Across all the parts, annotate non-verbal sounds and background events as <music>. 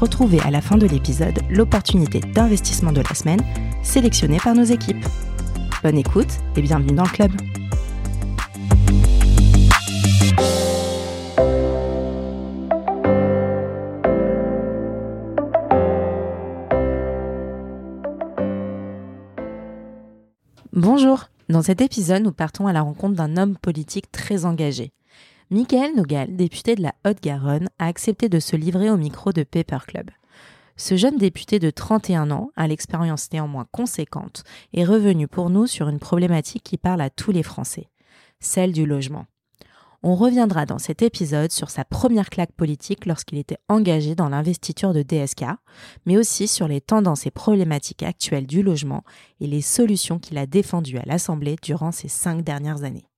Retrouvez à la fin de l'épisode l'opportunité d'investissement de la semaine sélectionnée par nos équipes. Bonne écoute et bienvenue dans le club. Bonjour, dans cet épisode, nous partons à la rencontre d'un homme politique très engagé. Michael Nogal, député de la Haute-Garonne, a accepté de se livrer au micro de Paper Club. Ce jeune député de 31 ans, à l'expérience néanmoins conséquente, est revenu pour nous sur une problématique qui parle à tous les Français, celle du logement. On reviendra dans cet épisode sur sa première claque politique lorsqu'il était engagé dans l'investiture de DSK, mais aussi sur les tendances et problématiques actuelles du logement et les solutions qu'il a défendues à l'Assemblée durant ces cinq dernières années.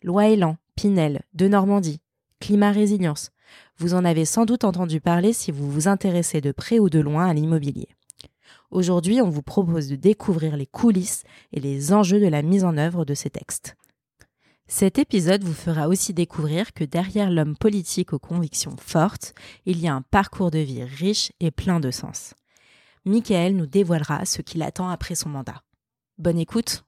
Loi Elan, Pinel, de Normandie, climat résilience. Vous en avez sans doute entendu parler si vous vous intéressez de près ou de loin à l'immobilier. Aujourd'hui, on vous propose de découvrir les coulisses et les enjeux de la mise en œuvre de ces textes. Cet épisode vous fera aussi découvrir que derrière l'homme politique aux convictions fortes, il y a un parcours de vie riche et plein de sens. Michael nous dévoilera ce qu'il attend après son mandat. Bonne écoute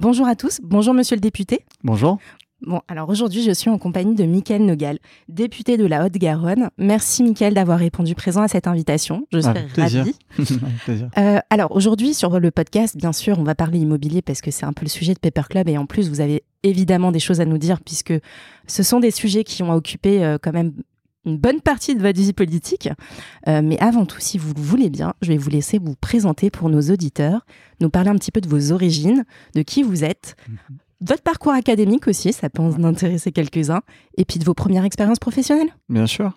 Bonjour à tous, bonjour monsieur le député. Bonjour. Bon, alors aujourd'hui, je suis en compagnie de Mickaël Nogal, député de la Haute-Garonne. Merci Mickaël d'avoir répondu présent à cette invitation. Je suis ravie. <laughs> euh, alors aujourd'hui, sur le podcast, bien sûr, on va parler immobilier parce que c'est un peu le sujet de Paper Club et en plus, vous avez évidemment des choses à nous dire puisque ce sont des sujets qui ont occupé euh, quand même une bonne partie de votre vie politique. Euh, mais avant tout, si vous le voulez bien, je vais vous laisser vous présenter pour nos auditeurs, nous parler un petit peu de vos origines, de qui vous êtes, mm -hmm. votre parcours académique aussi, ça peut en intéresser quelques-uns, et puis de vos premières expériences professionnelles. Bien sûr.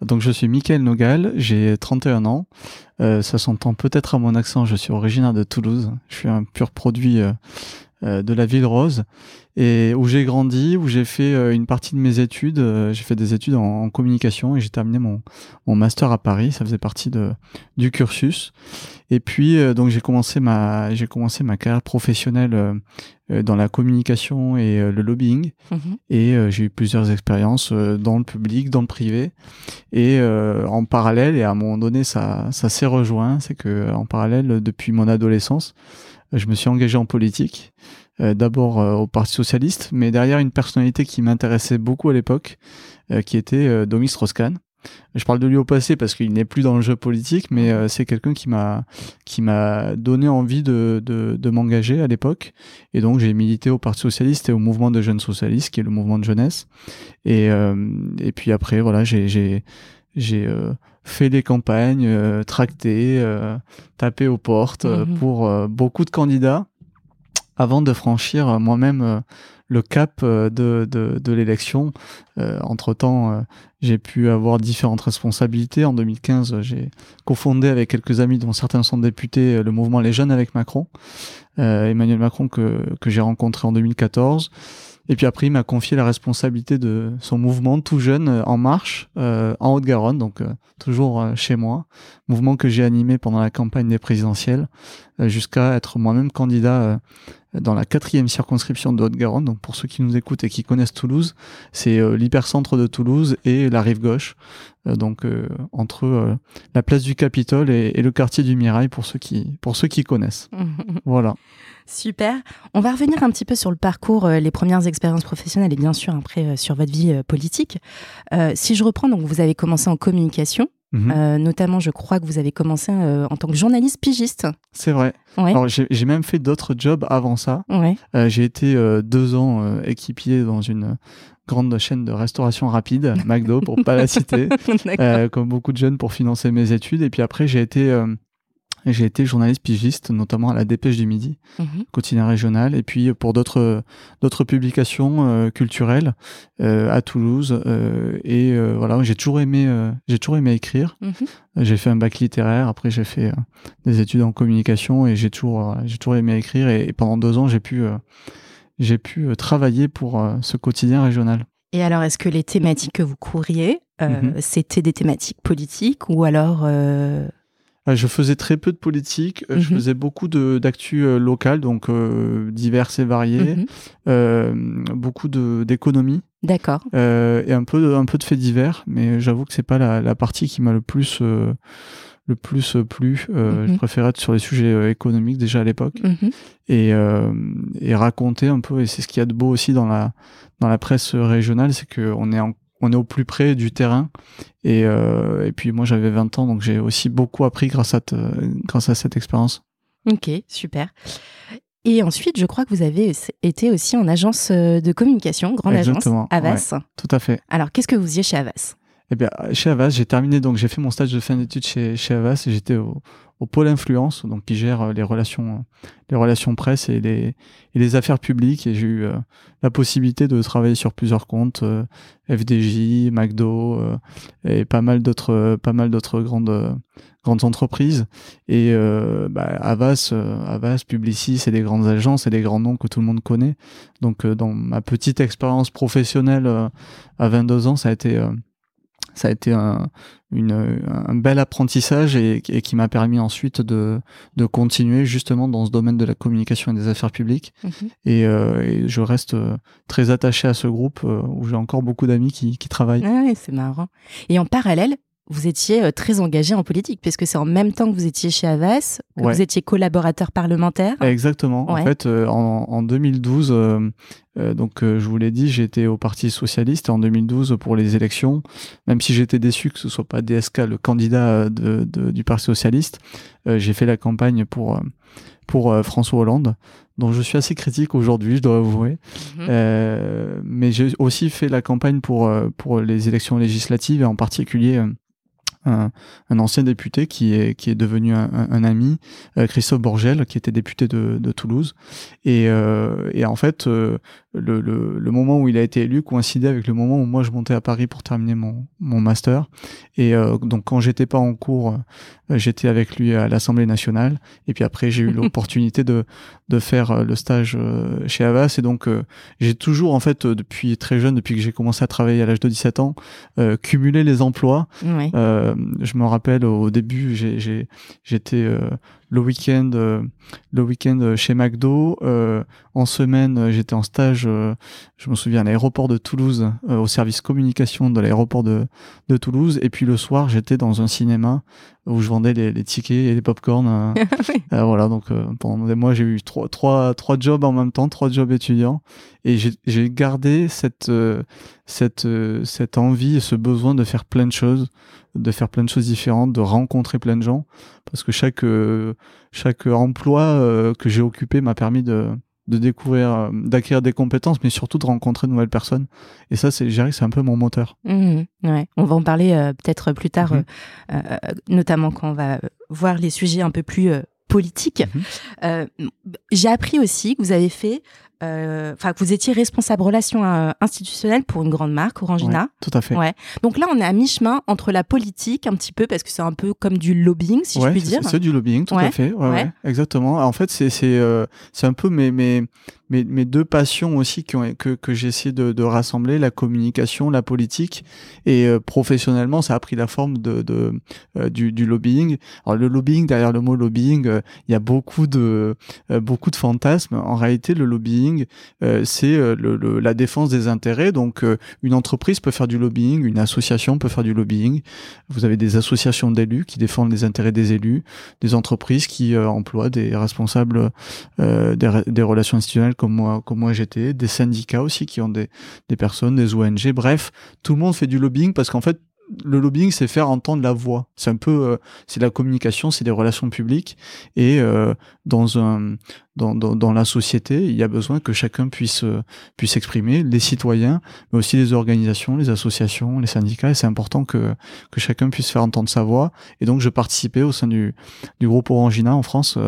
Donc je suis Mickaël Nogal, j'ai 31 ans. Euh, ça s'entend peut-être à mon accent, je suis originaire de Toulouse. Je suis un pur produit euh, de la ville rose et où j'ai grandi, où j'ai fait euh, une partie de mes études. Euh, j'ai fait des études en, en communication et j'ai terminé mon, mon master à Paris. Ça faisait partie de, du cursus. Et puis donc j'ai commencé ma j'ai commencé ma carrière professionnelle dans la communication et le lobbying. Mmh. Et j'ai eu plusieurs expériences dans le public, dans le privé. Et en parallèle, et à un moment donné, ça ça s'est rejoint, c'est que en parallèle, depuis mon adolescence, je me suis engagé en politique, euh, d'abord euh, au Parti socialiste, mais derrière une personnalité qui m'intéressait beaucoup à l'époque, euh, qui était Domis Strauss-Kahn. Je parle de lui au passé parce qu'il n'est plus dans le jeu politique, mais euh, c'est quelqu'un qui m'a qui m'a donné envie de, de, de m'engager à l'époque. Et donc j'ai milité au Parti socialiste et au mouvement de jeunes socialistes, qui est le mouvement de jeunesse. Et et puis après voilà, j'ai j'ai j'ai fait des campagnes, euh, tracté, euh, tapé aux portes euh, mmh. pour beaucoup de candidats avant de franchir moi-même le cap de, de, de l'élection. Entre-temps, j'ai pu avoir différentes responsabilités. En 2015, j'ai cofondé avec quelques amis, dont certains sont députés, le mouvement Les Jeunes avec Macron. Emmanuel Macron que, que j'ai rencontré en 2014. Et puis après, il m'a confié la responsabilité de son mouvement tout jeune euh, En Marche euh, en Haute-Garonne, donc euh, toujours euh, chez moi. Mouvement que j'ai animé pendant la campagne des présidentielles euh, jusqu'à être moi-même candidat dans la quatrième circonscription de Haute-Garonne. Donc pour ceux qui nous écoutent et qui connaissent Toulouse, c'est l'hypercentre de Toulouse et la rive gauche. donc entre la place du Capitole et, et, le quartier du Mirail pour ceux qui pour ceux qui connaissent. <laughs> voilà. Super. On va revenir un petit peu sur le parcours, euh, les premières expériences professionnelles et bien sûr après euh, sur votre vie euh, politique. si je reprends, donc vous avez commencé en communication. Mmh. Euh, notamment, je crois que vous avez commencé euh, en tant que journaliste pigiste. C'est vrai. Ouais. Alors, j'ai même fait d'autres jobs avant ça. Ouais. Euh, j'ai été deux ans équipier dans une grande chaîne de restauration rapide, McDo, pour pas la citer, <laughs> comme beaucoup de jeunes pour financer mes études. Et puis après, j'ai été J'ai été journaliste pigiste, notamment à la Dépêche du Midi, Mhm. quotidien régional, et puis pour d'autres d'autres publications euh, culturelles euh, à Toulouse. euh, et euh, voilà, j'ai toujours aimé euh, j'ai toujours aimé écrire. Mhm. J'ai fait un bac littéraire, après j'ai fait euh, des études en communication et j'ai toujours euh, j'ai toujours aimé écrire. Et, et pendant deux ans, j'ai pu euh, j'ai pu euh, travailler pour euh, ce quotidien régional. Et alors, est-ce que les thématiques que vous couvriez, euh, Mhm. c'était des thématiques politiques ou alors euh, Euh, Je faisais très peu de politique, euh, je Mhm. faisais beaucoup d'actu euh, locales, donc euh, diverses et variées, mhm. euh, beaucoup d'économie. D'accord. Euh, et un peu de, un peu de faits divers mais j'avoue que c'est pas la, la partie qui m'a le plus euh, le plus euh, plu Euh, je Mhm. préférais être sur les sujets euh, économiques déjà à l'époque Mhm. et, euh, et raconter un peu et c'est ce qu'il y a de beau aussi dans la dans la presse régionale c'est que on est en- on est au plus près du terrain et, euh, et puis moi j'avais 20 ans donc j'ai aussi beaucoup appris grâce à te- grâce à cette expérience Ok, super. Et ensuite, je crois que vous avez été aussi en agence euh, de communication, grande Exactement, agence, Avas. tout à fait Alors, qu'est-ce que vous faisiez chez Avas Eh bien, chez Avas, j'ai terminé, donc j'ai fait mon stage de fin d'études chez, chez Avas et j'étais au, au pôle influence, donc qui gère euh, les relations, euh, les relations presse et les, et les affaires publiques. Et j'ai eu euh, la possibilité de travailler sur plusieurs comptes, euh, FDJ, McDo euh, et pas mal d'autres, euh, pas mal d'autres grandes, grandes entreprises. Et bah, Avas, Avas, Publicis, c'est des grandes agences et des grands noms que tout le monde connaît. Donc, dans ma petite expérience professionnelle à 22 ans, ça a été ça a été un, une, un bel apprentissage et, et qui m'a permis ensuite de, de continuer justement dans ce domaine de la communication et des affaires publiques. Et, euh, et je reste euh, très attaché à ce groupe euh, où j'ai encore beaucoup d'amis qui, qui travaillent. Ah ouais, c'est marrant. Et en parallèle, vous étiez euh, très engagé en politique, puisque c'est en même temps que vous étiez chez Avas, que Ouais. vous étiez collaborateur parlementaire. Exactement. Ouais. En fait, euh, en, en 2012, euh, euh, donc je vous l'ai dit, j'étais au Parti socialiste en 2012 pour les élections, même si j'étais déçu que ce soit pas DSK le candidat de, de- du Parti socialiste, j'ai fait la campagne pour pour François Hollande, dont je suis assez critique aujourd'hui, je dois avouer. Mhm. Euh, mais j'ai aussi fait la campagne pour pour les élections législatives et en particulier un, ancien député qui est devenu un, ami, euh, Christophe Borgel, qui était député de, Toulouse. Et, euh, et en fait, euh, le, moment où il a été élu coïncidait avec le moment où moi je montais à Paris pour terminer mon, master. Et donc quand j'étais pas en cours, j'étais avec lui à l'Assemblée nationale. Et puis après, j'ai eu <laughs> l'opportunité de de faire euh, le stage euh, chez Avas. Et donc euh, j'ai toujours en fait depuis très jeune, depuis que j'ai commencé à travailler à l'âge de 17 ans, cumulé les emplois. Ouais. Je me rappelle au début, j'étais euh, le week-end, euh, le week-end chez McDo. Euh, en semaine, euh, j'étais en stage. euh, je me souviens à l'aéroport de Toulouse, euh, au service communication de l'aéroport de, de Toulouse. Et puis le soir, j'étais dans un cinéma où je vendais les, les tickets et les popcorn. euh, <laughs> euh, voilà, donc euh, pendant des mois, j'ai eu trois, trois, trois jobs en même temps, trois jobs étudiants, et j'ai j'ai gardé cette, euh, cette, euh, cette envie et ce besoin de faire plein de choses, de faire plein de choses différentes, de rencontrer plein de gens, parce que chaque, euh, chaque emploi euh, que j'ai occupé m'a permis de, de découvrir, euh, d'acquérir des compétences, mais surtout de rencontrer de nouvelles personnes. Et ça, c'est, c'est un peu mon moteur. Ouais. On va en parler euh, peut-être plus tard, euh, euh, notamment quand on va voir les sujets un peu plus politiques. Euh, J'ai appris aussi que vous avez fait, enfin que vous étiez responsable relations euh, institutionnelles pour une grande marque, Orangina. Ouais, tout à fait. Ouais. Donc là, on est à mi-chemin entre la politique, un petit peu, parce que c'est un peu comme du lobbying, si ouais, je puis dire. C'est du lobbying, tout à fait. Exactement. En fait, c'est c'est euh, c'est un peu mes mes mes, deux passions aussi que que j'ai essayé de, rassembler la communication, la politique et euh, professionnellement, ça a pris la forme de, euh, du, lobbying. Alors le lobbying, derrière le mot lobbying, euh, il y a beaucoup de beaucoup de fantasmes. En réalité, le lobbying, c'est la défense des intérêts. Donc, une entreprise peut faire du lobbying, une association peut faire du lobbying. Vous avez des associations d'élus qui défendent les intérêts des élus, des entreprises qui emploient des responsables des, re- des relations institutionnelles comme moi, comme moi j'étais, des syndicats aussi qui ont des, des personnes, des ONG. Bref, tout le monde fait du lobbying parce qu'en fait, le lobbying, c'est faire entendre la voix. C'est un peu, euh, c'est la communication, c'est des relations publiques. Et euh, dans un, dans, dans, dans, la société, il y a besoin que chacun puisse euh, puisse exprimer, les citoyens, mais aussi les organisations, les associations, les syndicats. Et c'est important que que chacun puisse faire entendre sa voix. Et donc, je participais au sein du du groupe Orangina en France.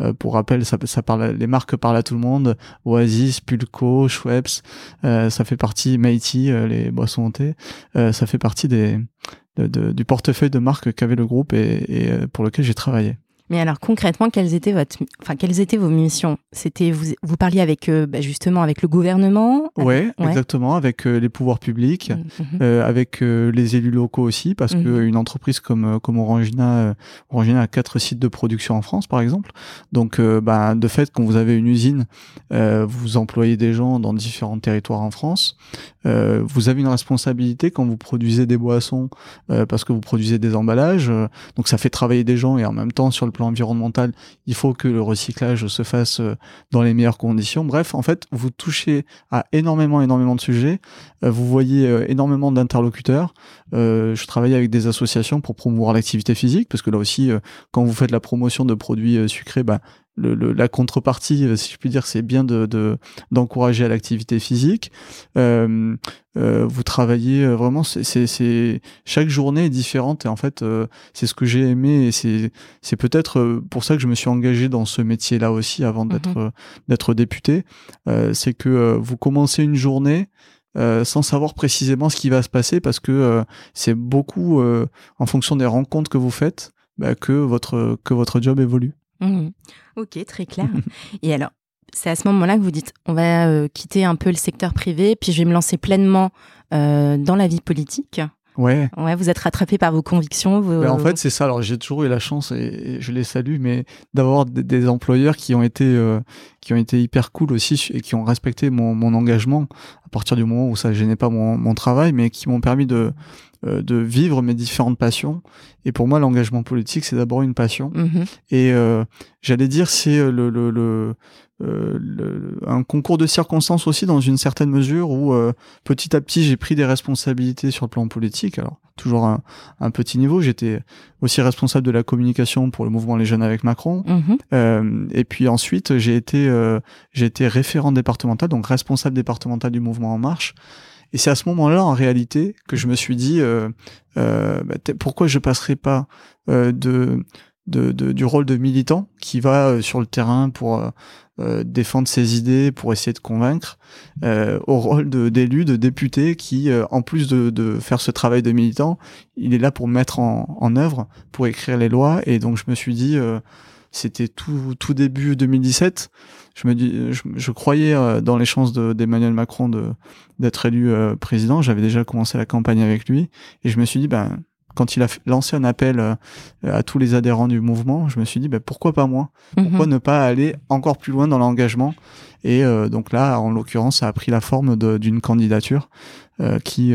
Euh, pour rappel, ça, ça parle, les marques parlent à tout le monde. Oasis, Pulco, Schweppes, euh, ça fait partie, Meiti, euh, les boissons thé, ça fait partie des, du portefeuille de marques qu'avait le groupe et, et pour lequel j'ai travaillé. Mais alors concrètement, quelles étaient, votre, enfin, quelles étaient vos missions? C'était vous, vous parliez avec euh, bah, justement avec le gouvernement ouais, exactement, avec euh, les pouvoirs publics, mmh, mmh. euh, avec les élus locaux aussi, parce mmh. qu'une entreprise comme comme Orangina, Orangina a quatre sites de production en France, par exemple. Donc, bah, de fait, quand vous avez une usine, vous employez des gens dans différents territoires en France. vous avez une responsabilité quand vous produisez des boissons, parce que vous produisez des emballages. donc, ça fait travailler des gens et en même temps sur le plan environnemental, il faut que le recyclage se fasse euh, dans les meilleures conditions. Bref, en fait, vous touchez à énormément, énormément de sujets. Euh, vous voyez euh, énormément d'interlocuteurs. je travaille avec des associations pour promouvoir l'activité physique, parce que là aussi, quand vous faites la promotion de produits sucrés, bah, le, la contrepartie, euh, si je puis dire, c'est bien de d'encourager à l'activité physique. Euh, euh, vous travaillez euh, vraiment, c'est chaque journée est différente et en fait, euh, c'est ce que j'ai aimé et c'est peut-être pour ça que je me suis engagé dans ce métier-là aussi avant d'être mhm. d'être député. c'est que vous commencez une journée. sans savoir précisément ce qui va se passer parce que c'est beaucoup en fonction des rencontres que vous faites bah, que votre que votre job évolue. Mmh. Ok, très clair. <laughs> Et alors, c'est à ce moment-là que vous dites, on va euh, quitter un peu le secteur privé, puis je vais me lancer pleinement euh, dans la vie politique. Ouais. Ouais, vous êtes rattrapé par vos convictions. Ben, en fait, c'est ça. Alors, j'ai toujours eu la chance et, je les salue, mais d'avoir des, employeurs qui ont été euh, qui ont été hyper cool aussi et qui ont respecté mon, mon engagement à partir du moment où ça gênait pas mon, mon travail, mais qui m'ont permis de euh, de vivre mes différentes passions. Et pour moi, l'engagement politique, c'est d'abord une passion. Mm-hmm. Et euh, j'allais dire, c'est le, le, le, le, un concours de circonstances aussi dans une certaine mesure où petit à petit j'ai pris des responsabilités sur le plan politique. Alors toujours un, un petit niveau. J'étais aussi responsable de la communication pour le mouvement Les Jeunes avec Macron. Mm-hmm. Euh, et puis ensuite j'ai été j'ai été référent départemental, donc responsable départemental du mouvement En Marche. Et c'est à ce moment-là, en réalité, que je me suis dit, euh, euh, bah, pourquoi je passerai pas euh, de, de, de, du rôle de militant qui va euh, sur le terrain pour euh, défendre ses idées, pour essayer de convaincre, au rôle d'élu, de, député qui, en plus de, de, faire ce travail de militant, il est là pour mettre en, en œuvre, pour écrire les lois. Et donc je me suis dit, c'était tout, tout début 2017 je me dis, je, croyais euh, dans les chances d'Emmanuel Macron de d'être élu euh, président. J'avais déjà commencé la campagne avec lui et je me suis dit, ben quand il a lancé un appel euh, à tous les adhérents du mouvement, je me suis dit ben, pourquoi pas moi? Pourquoi mhm. ne pas aller encore plus loin dans l'engagement? Et donc là, en l'occurrence, ça a pris la forme d'une candidature qui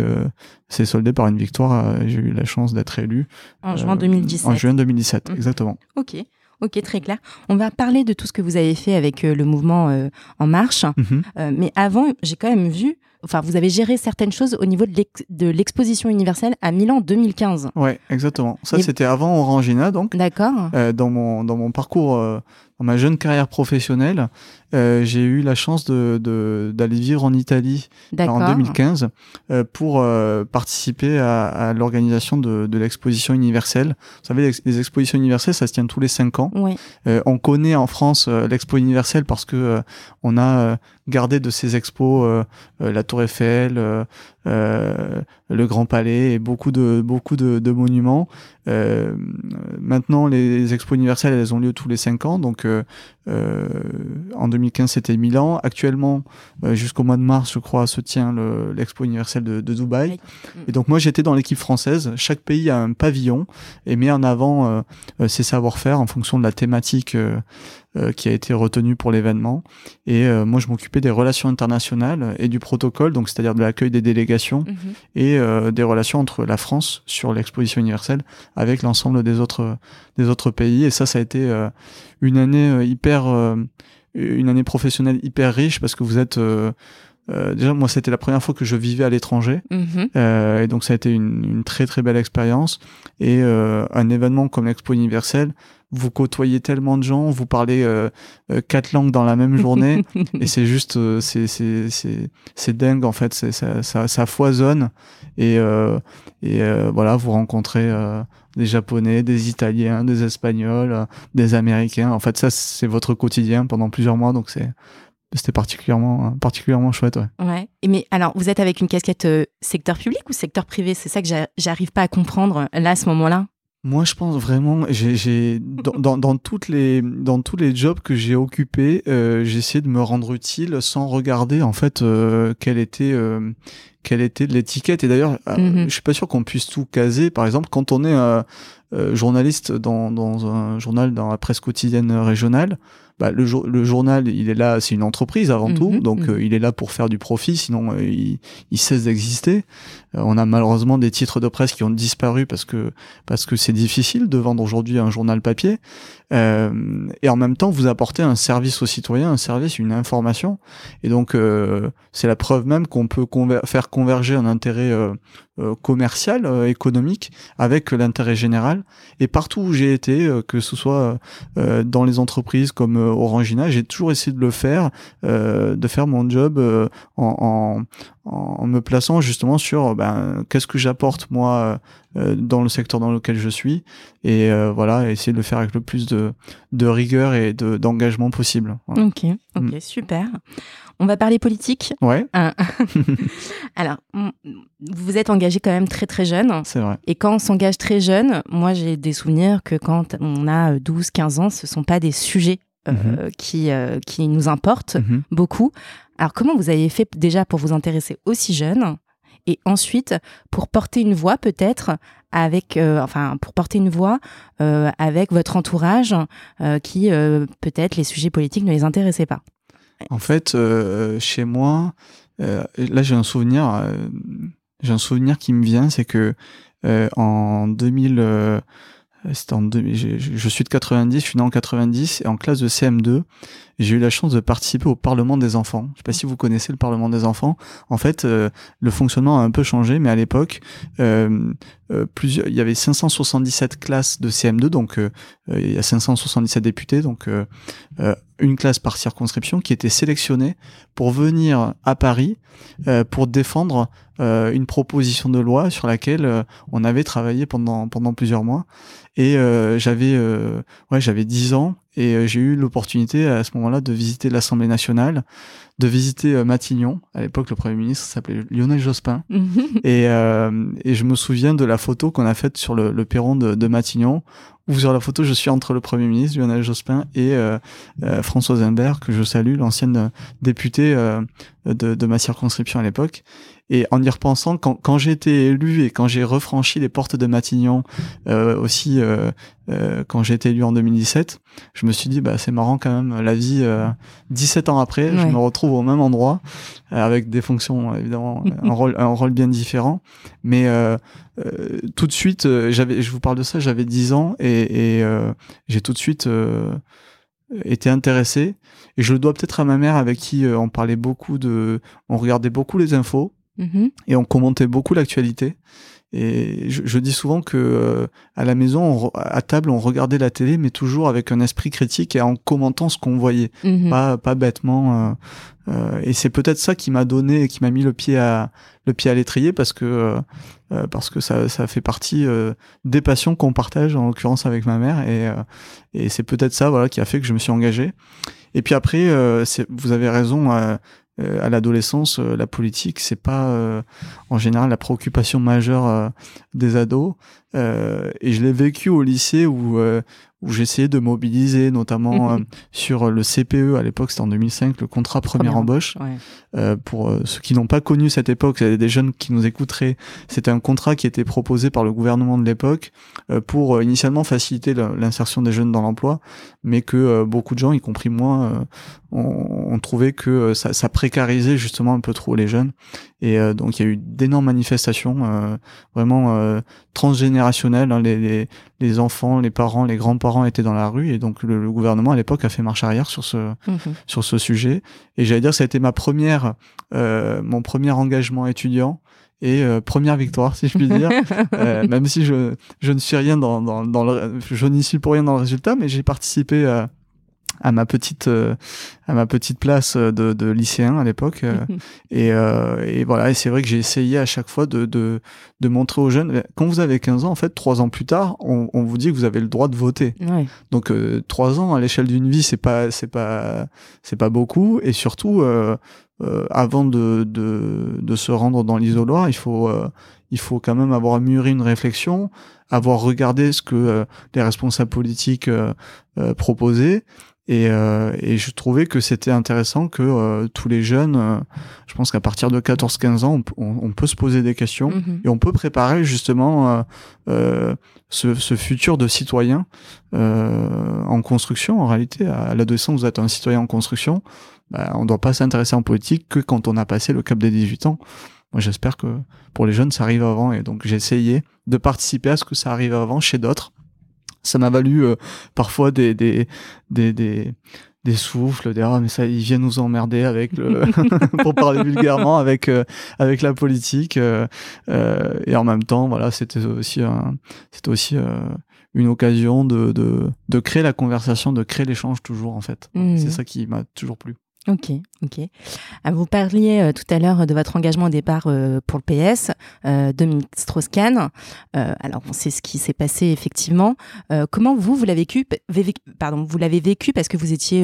s'est soldée par une victoire. J'ai eu la chance d'être élu en juin 2017. En juin 2017, mhm. exactement. Ok. Ok, très clair. On va parler de tout ce que vous avez fait avec euh, le mouvement euh, En Marche. Mhm. Euh, mais avant, j'ai quand même vu, enfin, vous avez géré certaines choses au niveau de l'exposition universelle à Milan 2015. Ouais, exactement. Ça, c'était avant Orangina, donc. D'accord. dans, mon, dans mon parcours, dans ma jeune carrière professionnelle, euh, j'ai eu la chance de, de, d'aller vivre en Italie en 2015 euh, pour euh, participer à, à l'organisation de, de l'exposition universelle. Vous savez, les, expositions universelles, ça se tient tous les cinq ans. Oui. Euh, on connaît en France euh, l'expo universelle parce que on a gardé de ces expos la Tour Eiffel, le Grand Palais et beaucoup de beaucoup de, de monuments. maintenant, les expos universelles, elles ont lieu tous les cinq ans, donc en 2015, c'était Milan. Actuellement, euh, jusqu'au mois de mars, je crois, se tient l'Expo universelle de, de, Dubaï. Et donc moi, j'étais dans l'équipe française. Chaque pays a un pavillon et met en avant euh, euh, ses savoir-faire en fonction de la thématique qui a été retenue pour l'événement. Et moi, je m'occupais des relations internationales et du protocole, donc c'est-à-dire de l'accueil des délégations mhm. et des relations entre la France sur l'exposition universelle avec l'ensemble des autres des autres pays. Et ça, ça a été une année hyper une année professionnelle hyper riche parce que vous êtes euh, déjà moi c'était la première fois que je vivais à l'étranger. Mhm. euh, et donc ça a été une, une très très belle expérience. Et euh, un événement comme l'Expo universelle vous côtoyez tellement de gens vous parlez euh, euh, quatre langues dans la même journée. <laughs> Et c'est juste euh, c'est c'est c'est c'est dingue en fait. Ça, ça ça foisonne. Et euh, et euh, voilà vous rencontrez euh, des japonais des italiens des espagnols euh, des américains en fait ça c'est votre quotidien pendant plusieurs mois donc c'est c'était particulièrement particulièrement chouette ouais. Ouais. Et mais alors, vous êtes avec une casquette euh, secteur public ou secteur privé? C'est ça que j'a- j'arrive pas à comprendre euh, là à ce moment-là. Moi, je pense vraiment, j'ai, dans, dans, dans toutes les dans tous les jobs que j'ai occupés, euh, j'ai essayé de me rendre utile sans regarder en fait euh, quelle était euh, quelle était l'étiquette. Et d'ailleurs, Mhm. je suis pas sûr qu'on puisse tout caser. Par exemple, quand on est euh, euh, journaliste dans dans un journal dans la presse quotidienne régionale. Bah, le, jour- le journal, il est là, c'est une entreprise avant Mhm, tout, donc mhm. euh, il est là pour faire du profit, sinon euh, il, il cesse d'exister. Euh, on a malheureusement des titres de presse qui ont disparu parce que parce que c'est difficile de vendre aujourd'hui un journal papier. Euh, et en même temps, vous apportez un service aux citoyens, un service, une information. Et donc, euh, c'est la preuve même qu'on peut conver- faire converger un intérêt commercial, euh, économique, avec l'intérêt général. Et partout où j'ai été, euh, que ce soit euh, dans les entreprises comme euh, Orangina, j'ai toujours essayé de le faire, euh, de faire mon job euh, en, en, en me plaçant justement sur ben, qu'est-ce que j'apporte moi euh, dans le secteur dans lequel je suis et euh, voilà essayer de le faire avec le plus de, de rigueur et de- d'engagement possible. Voilà. Ok, ok, Mm. super. On va parler politique. Ouais, Euh, <laughs> alors, vous êtes engagé quand même très très jeune. c'est vrai. Et quand on s'engage très jeune, moi j'ai des souvenirs que quand on a 12-15 ans, ce sont pas des sujets euh, qui, euh, qui nous importent Mhm. beaucoup. Alors comment vous avez fait déjà pour vous intéresser aussi jeune et ensuite pour porter une voix peut-être avec euh, enfin pour porter une voix euh, avec votre entourage euh, qui euh, peut-être les sujets politiques ne les intéressaient pas? En fait, euh, chez moi, euh, là j'ai un souvenir, euh, j'ai un souvenir qui me vient, c'est que euh, en 2000, euh, c'était en 2000, je, je- suis de 90, je suis né en 90 et en classe de CM2, j'ai eu la chance de participer au Parlement des enfants. Je sais pas si vous connaissez le Parlement des enfants. En fait, euh, le fonctionnement a un peu changé, mais à l'époque, euh, euh, il y avait 577 classes de CM2, donc euh, euh, il y a 577 députés, donc euh, une classe par circonscription qui était sélectionnée pour venir à Paris pour défendre une proposition de loi sur laquelle on avait travaillé pendant pendant plusieurs mois et j'avais ouais j'avais 10 ans et euh, j'ai eu l'opportunité à ce moment-là de visiter l'Assemblée nationale, de visiter euh, Matignon. À l'époque, le Premier ministre s'appelait Lionel Jospin. Et, euh, et je me souviens de la photo qu'on a faite sur le, le perron de, de Matignon, où sur la photo, je suis entre le Premier ministre, Lionel Jospin, et euh, euh, Françoise Imbert, que je salue, l'ancienne députée euh, de, de ma circonscription à l'époque. Et en y repensant, quand, quand j'ai été élu et quand j'ai refranchi les portes de Matignon, euh, aussi euh, euh, quand j'ai été élu en 2017, je me suis dit, bah, c'est marrant quand même, la vie, euh, 17 ans après, je me retrouve au même endroit, euh, avec des fonctions, évidemment, un rôle, un rôle bien différent. Mais euh, euh, tout de suite, euh, j'avais, je vous parle de ça, j'avais 10 ans et, et euh, j'ai tout de suite euh, été intéressé. Et je le dois peut-être à ma mère avec qui euh, on parlait beaucoup de, on regardait beaucoup les infos Mhm. et on commentait beaucoup l'actualité. Et je, je dis souvent que euh, à la maison, on à table, on regardait la télé, mais toujours avec un esprit critique et en commentant ce qu'on voyait, Mhm. pas pas bêtement. euh, euh, et c'est peut-être ça qui m'a donné, qui m'a mis le pied à le pied à l'étrier, parce que euh, euh, parce que ça ça fait partie euh, des passions qu'on partage, en l'occurrence avec ma mère, et euh, et c'est peut-être ça, voilà, qui a fait que je me suis engagé. Et puis après, euh, vous avez raison. euh, euh, à l'adolescence, euh, la politique, c'est pas euh, en général la préoccupation majeure euh, des ados. Euh, et je l'ai vécu au lycée où euh, où j'essayais de mobiliser, notamment euh, Mhm. sur le CPE à l'époque, c'était en 2005, le contrat première Première embauche. Ouais. Euh, pour euh, ceux qui n'ont pas connu cette époque, des jeunes qui nous écouteraient. C'était un contrat qui était proposé par le gouvernement de l'époque euh, pour euh, initialement faciliter l'insertion des jeunes dans l'emploi, mais que euh, beaucoup de gens, y compris moi, euh, ont, ont trouvé que euh, ça, ça précarisait justement un peu trop les jeunes. Et donc il y a eu d'énormes manifestations, vraiment transgénérationnelles. Hein. les, les, les, enfants, les parents, les grands-parents étaient dans la rue, et donc le, gouvernement à l'époque a fait marche arrière sur ce mmh sur ce sujet. Et j'allais dire, ça a été ma première, mon premier engagement étudiant et euh, première victoire si je puis dire <laughs> euh, même si je, je ne suis rien dans, dans, dans le je n'y suis pour rien dans le résultat mais j'ai participé à, à ma petite euh, à ma petite place de, de lycéen à l'époque <laughs> et, et voilà et c'est vrai que j'ai essayé à chaque fois de, de de montrer aux jeunes quand vous avez 15 ans en fait trois ans plus tard on, on vous dit que vous avez le droit de voter ouais. donc trois ans à l'échelle d'une vie c'est pas c'est pas c'est pas beaucoup et surtout euh, avant de, de, de, se rendre dans l'isoloir, il faut, euh, il faut quand même avoir mûri une réflexion, avoir regardé ce que euh, les responsables politiques proposaient. Et, et, je trouvais que c'était intéressant que tous les jeunes, je pense qu'à partir de 14-15 ans, on, on, peut se poser des questions mm-hmm. et on peut préparer justement ce, ce, futur de citoyen en construction. En réalité, à l'adolescence, vous êtes un citoyen en construction bah, on ne doit pas s'intéresser en politique que quand on a passé le cap des 18 ans. Moi, j'espère que pour les jeunes, ça arrive avant. Et donc, j'ai essayé de participer à ce que ça arrive avant chez d'autres. Ça m'a valu euh, parfois des, des, des, des, des souffles, des ah mais ça ils viennent nous emmerder avec le <laughs> <laughs> pour parler vulgairement avec euh, avec la politique euh, et en même temps voilà c'était aussi un c'était aussi une occasion de, de de créer la conversation de créer l'échange toujours en fait mmh. c'est ça qui m'a toujours plu Ok, ok. Ah, vous parliez euh, tout à l'heure de votre engagement au départ euh, pour le PS, euh, Dominique Strauss-Kahn. alors, on sait ce qui s'est passé effectivement. comment vous, vous l'avez vécu, pardon, vous l'avez vécu parce que vous étiez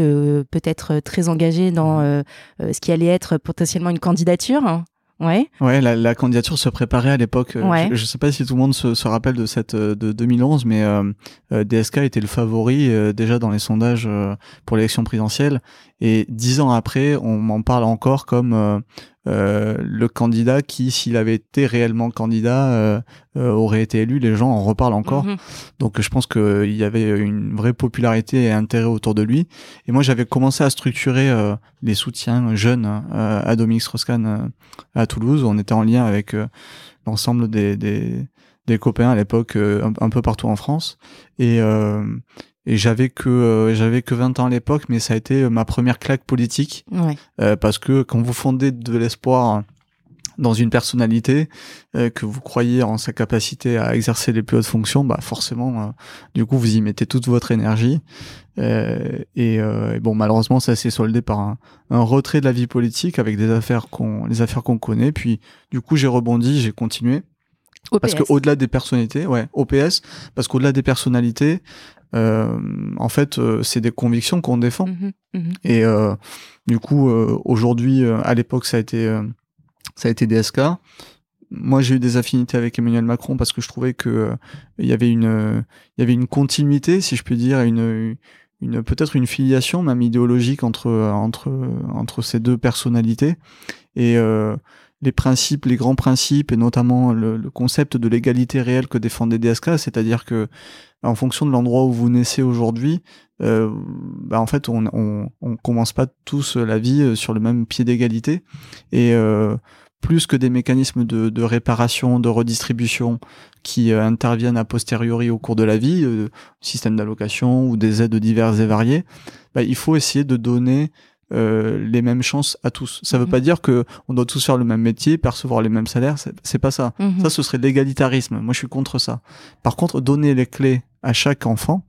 peut-être très engagé dans ce qui allait être potentiellement une candidature? Ouais. Ouais, la, la, candidature se préparait à l'époque. Euh, je, ne sais pas si tout le monde se, se rappelle de cette euh, de 2011, mais euh, DSK était le favori déjà dans les sondages pour l'élection présidentielle. Et dix ans après, on m'en parle encore comme euh, le candidat qui, s'il avait été réellement candidat, euh, euh, aurait été élu. Les gens en reparlent encore. Mhm. Donc je pense qu'il y avait une vraie popularité et intérêt autour de lui. Et moi, j'avais commencé à structurer les soutiens jeunes à Dominique Strauss-Kahn à Toulouse. On était en lien avec l'ensemble des, des, des, copains à l'époque un, un, peu partout en France. Et et j'avais que euh, j'avais que 20 ans à l'époque mais ça a été euh, ma première claque politique. Ouais. euh, parce que quand vous fondez de l'espoir dans une personnalité euh, que vous croyez en sa capacité à exercer les plus hautes fonctions bah forcément du coup vous y mettez toute votre énergie. Et, et, bon malheureusement ça s'est soldé par un, un, retrait de la vie politique avec des affaires qu'on les affaires qu'on connaît. Puis du coup j'ai rebondi j'ai continué parce que au-delà des personnalités, ouais, OPS, parce qu'au-delà des personnalités, euh, en fait, euh, c'est des convictions qu'on défend. Mhm, mhm. Et euh, du coup, aujourd'hui, à l'époque, ça a été ça a été DSK. Moi, j'ai eu des affinités avec Emmanuel Macron parce que je trouvais que il y avait une il y avait une continuité, si je puis dire, une une peut-être une filiation même idéologique entre entre entre ces deux personnalités et les principes, les grands principes, et notamment le, concept de l'égalité réelle que défendait DSK, c'est-à-dire que en fonction de l'endroit où vous naissez aujourd'hui, euh, bah en fait, on, on, on, commence pas tous la vie euh, sur le même pied d'égalité, et euh, plus que des mécanismes de, de, réparation, de redistribution qui euh, interviennent a posteriori au cours de la vie, euh, système d'allocation ou des aides diverses et variées, bah, il faut essayer de donner euh, les mêmes chances à tous. Ça veut mhm. pas dire que on doit tous faire le même métier, percevoir les mêmes salaires. C'est pas ça. Mhm. Ça, ce serait l'égalitarisme. Moi, je suis contre ça. Par contre, donner les clés à chaque enfant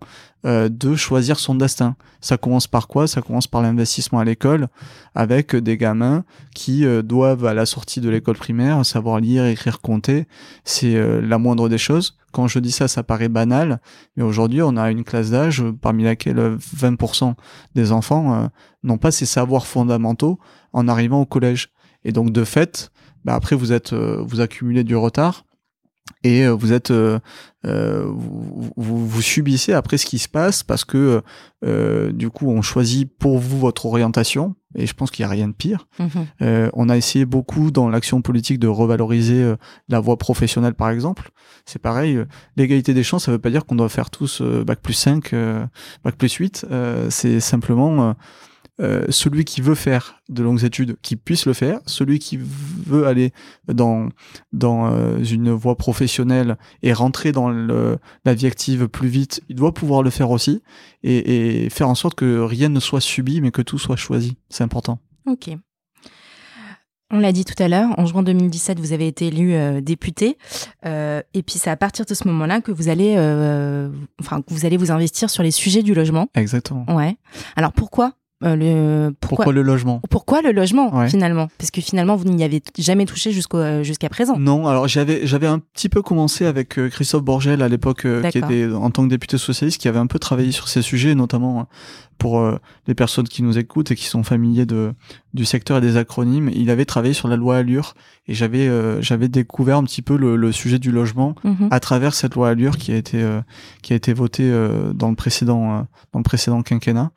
euh, de choisir son destin. Ça commence par quoi? Ça commence par l'investissement à l'école, avec des gamins qui euh, doivent à la sortie de l'école primaire savoir lire, écrire, compter. C'est euh, la moindre des choses. Quand je dis ça, ça paraît banal, mais aujourd'hui, on a une classe d'âge parmi laquelle 20% des enfants n'ont pas ces savoirs fondamentaux en arrivant au collège. Et donc, de fait, bah après, vous êtes, vous accumulez du retard et euh, vous êtes euh, euh, vous, subissez après ce qui se passe parce que du coup on choisit pour vous votre orientation et je pense qu'il n'y a rien de pire. Mhm. on a essayé beaucoup dans l'action politique de revaloriser la voie professionnelle par exemple. C'est pareil, l'égalité des chances, ça veut pas dire qu'on doit faire tous bac plus 5, bac plus 8. c'est simplement euh, celui qui veut faire de longues études, qui puisse le faire, celui qui veut aller dans dans euh, une voie professionnelle et rentrer dans le, la vie active plus vite, il doit pouvoir le faire aussi et, et faire en sorte que rien ne soit subi, mais que tout soit choisi. C'est important. Ok. On l'a dit tout à l'heure, en juin 2017, vous avez été élu euh, député, euh, et puis c'est à partir de ce moment-là que vous allez, euh, enfin, que vous allez vous investir sur les sujets du logement. Exactement. Ouais. Alors pourquoi euh, le Pourquoi, pourquoi, le logement? Pourquoi le logement Ouais. finalement? Parce que finalement vous n'y avez jamais touché euh, jusqu'à présent. Non, alors j'avais j'avais un petit peu commencé avec euh, Christophe Borgel à l'époque, euh, qui était en tant que député socialiste, qui avait un peu travaillé sur ces sujets, notamment pour les personnes qui nous écoutent et qui sont familiers de du secteur et des acronymes. Il avait travaillé sur la loi Allure et j'avais euh, j'avais découvert un petit peu le, le sujet du logement Mhm. à travers cette loi Allure qui a été euh, qui a été votée euh, dans le précédent euh, dans le précédent quinquennat.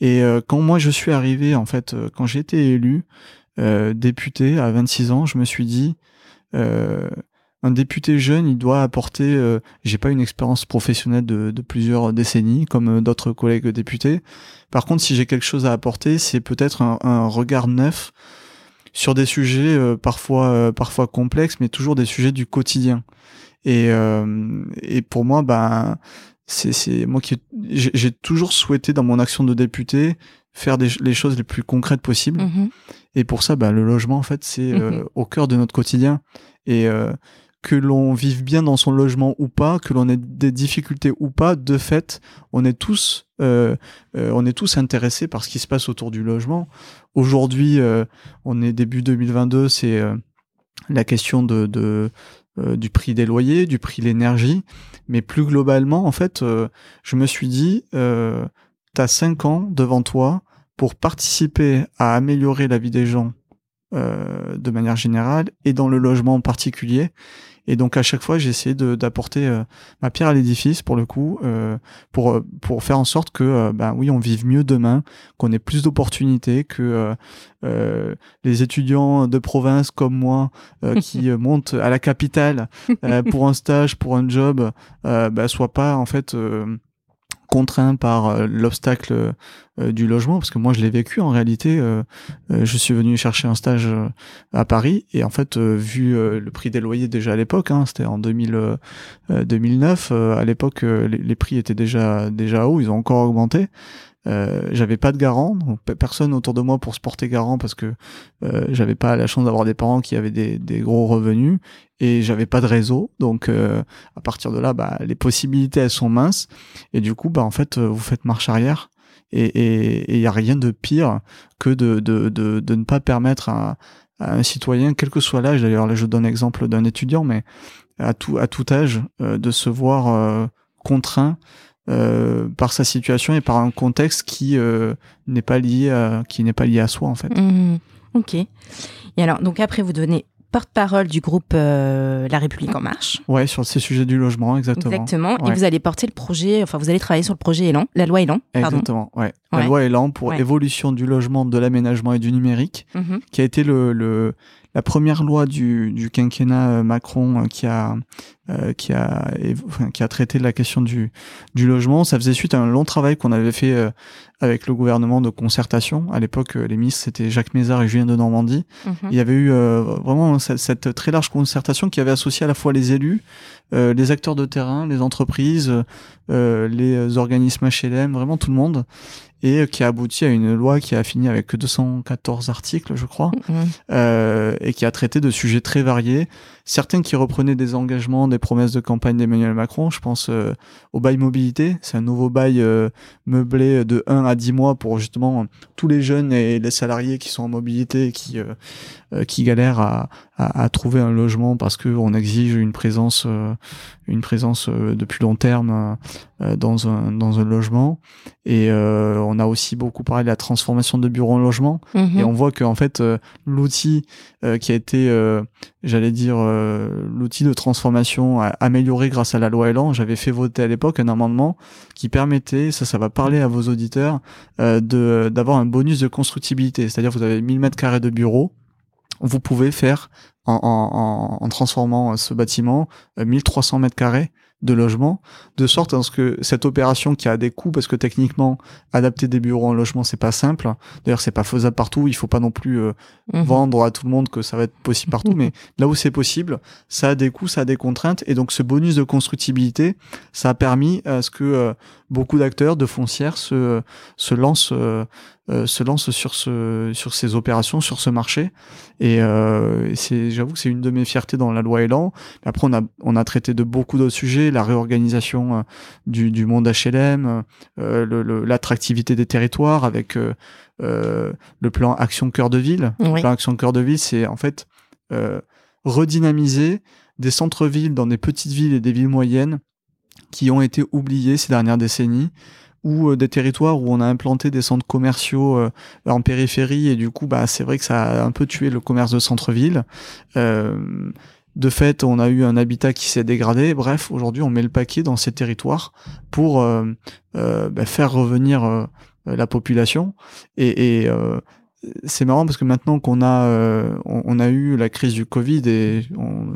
Et euh, quand moi je suis arrivé en fait euh, quand j'ai été élu euh, député à 26 ans, je me suis dit euh, un député jeune, il doit apporter. euh, J'ai pas une expérience professionnelle de, de plusieurs décennies comme euh, d'autres collègues députés. Par contre, si j'ai quelque chose à apporter, c'est peut-être un, un regard neuf sur des sujets euh, parfois euh, parfois complexes, mais toujours des sujets du quotidien. Et, euh, et pour moi, ben c'est c'est moi qui j'ai toujours souhaité dans mon action de député faire des, les choses les plus concrètes possibles. Mhm. Et pour ça, bah, le logement, en fait, c'est euh, Mhm. au cœur de notre quotidien. Et euh, que l'on vive bien dans son logement ou pas, que l'on ait des difficultés ou pas, de fait, on est tous, euh, euh, on est tous intéressés par ce qui se passe autour du logement. Aujourd'hui, euh, on est début 2022, c'est la question de, du prix des loyers, du prix de l'énergie, mais plus globalement, en fait, je me suis dit, euh, t'as cinq ans devant toi pour participer à améliorer la vie des gens euh, de manière générale et dans le logement en particulier. Et donc à chaque fois, j'ai essayé de- d'apporter euh, ma pierre à l'édifice pour le coup, euh, pour euh, pour faire en sorte que euh, ben oui, on vive mieux demain, qu'on ait plus d'opportunités, que euh, euh, les étudiants de province comme moi euh, <laughs> qui montent à la capitale euh, pour un stage, pour un job, euh, ben, soient pas en fait contraints par euh, l'obstacle euh, du logement parce que moi je l'ai vécu en réalité euh, je suis venu chercher un stage à Paris et en fait vu le prix des loyers déjà à l'époque hein, c'était en 2000, euh, euh, 2009 euh, à l'époque les prix étaient déjà déjà hauts ils ont encore augmenté euh, j'avais pas de garant personne autour de moi pour se porter garant parce que euh, j'avais pas la chance d'avoir des parents qui avaient des, des gros revenus et j'avais pas de réseau. Donc euh, à partir de là bah, les possibilités elles sont minces. Et du coup bah en fait euh, vous faites marche arrière et il y a rien de pire que de, de, de, de ne pas permettre à, à un citoyen, quel que soit l'âge, d'ailleurs là je donne l'exemple d'un étudiant, mais à tout, à tout âge, euh, de se voir euh, contraint euh, par sa situation et par un contexte qui euh, n'est pas lié à, qui n'est pas lié à soi en fait. Mhm. Ok. Et alors, donc après, vous devenez porte-parole du groupe euh, La République En Marche. Ouais, sur ces sujets du logement, exactement. Exactement. Et vous allez porter le projet, enfin, vous allez travailler sur le projet Elan, la loi Elan, pardon. Exactement, ouais. La Ouais. loi Elan pour Ouais. évolution du logement, de l'aménagement et du numérique. Mhm. qui a été le, le la première loi du, du quinquennat euh, Macron euh, qui a euh, qui a qui a traité de la question du du logement. Ça faisait suite à un long travail qu'on avait fait euh, avec le gouvernement de concertation. À l'époque, euh, les ministres c'était Jacques Mézard et Julien de Normandie. Mhm. Il y avait eu euh, vraiment cette, cette très large concertation qui avait associé à la fois les élus, les acteurs de terrain, les entreprises, euh, les organismes HLM, vraiment tout le monde, et euh, qui a abouti à une loi qui a fini avec 214 articles, je crois, Mhm. euh, et qui a traité de sujets très variés, certains qui reprenaient des engagements, des promesses de campagne d'Emmanuel Macron. Je pense euh, au bail mobilité, c'est un nouveau bail euh, meublé de 1 à 10 mois pour justement tous les jeunes et les salariés qui sont en mobilité et qui euh, qui galèrent à, à, trouver un logement parce que on exige une présence une présence de plus long terme dans un dans un logement. Et euh, on a aussi beaucoup parlé de la transformation de bureaux en logement. Mhm. et on voit que en fait euh, l'outil euh, qui a été euh, j'allais dire euh, l'outil de transformation amélioré grâce à la loi Elan. J'avais fait voter à l'époque un amendement qui permettait ça ça va parler à vos auditeurs euh, de d'avoir un bonus de constructibilité. C'est-à-dire vous avez 1000 mètres carrés de bureau. Vous pouvez faire en, en, en, transformant euh, ce bâtiment euh, 1300 mètres carrés de logement, de sorte à ce que cette opération qui a des coûts, parce que techniquement, adapter des bureaux en logement, c'est pas simple. D'ailleurs, c'est pas faisable partout. Il faut pas non plus euh, Mhm. vendre à tout le monde que ça va être possible partout, <laughs> mais là où c'est possible, ça a des coûts, ça a des contraintes, et donc ce bonus de constructibilité, ça a permis à ce que euh, beaucoup d'acteurs de foncières se se lancent euh, euh, se lancent sur ce sur ces opérations, sur ce marché, et, euh, j'avoue que c'est une de mes fiertés dans la loi Elan. Après, on a on a traité de beaucoup d'autres sujets, la réorganisation euh, du du monde HLM, euh, l'attractivité des territoires avec le plan Action Cœur de Ville. Oui. Le plan Action Cœur de Ville, c'est en fait euh, redynamiser des centres-villes dans des petites villes et des villes moyennes qui ont été oubliées ces dernières décennies ou euh, des territoires où on a implanté des centres commerciaux euh, en périphérie et du coup bah c'est vrai que ça a un peu tué le commerce de centre-ville. Euh, de fait, on a eu un habitat qui s'est dégradé. Bref, aujourd'hui, on met le paquet dans ces territoires pour bah, faire revenir la population. Et, c'est marrant parce que maintenant qu'on a on, a eu la crise du Covid et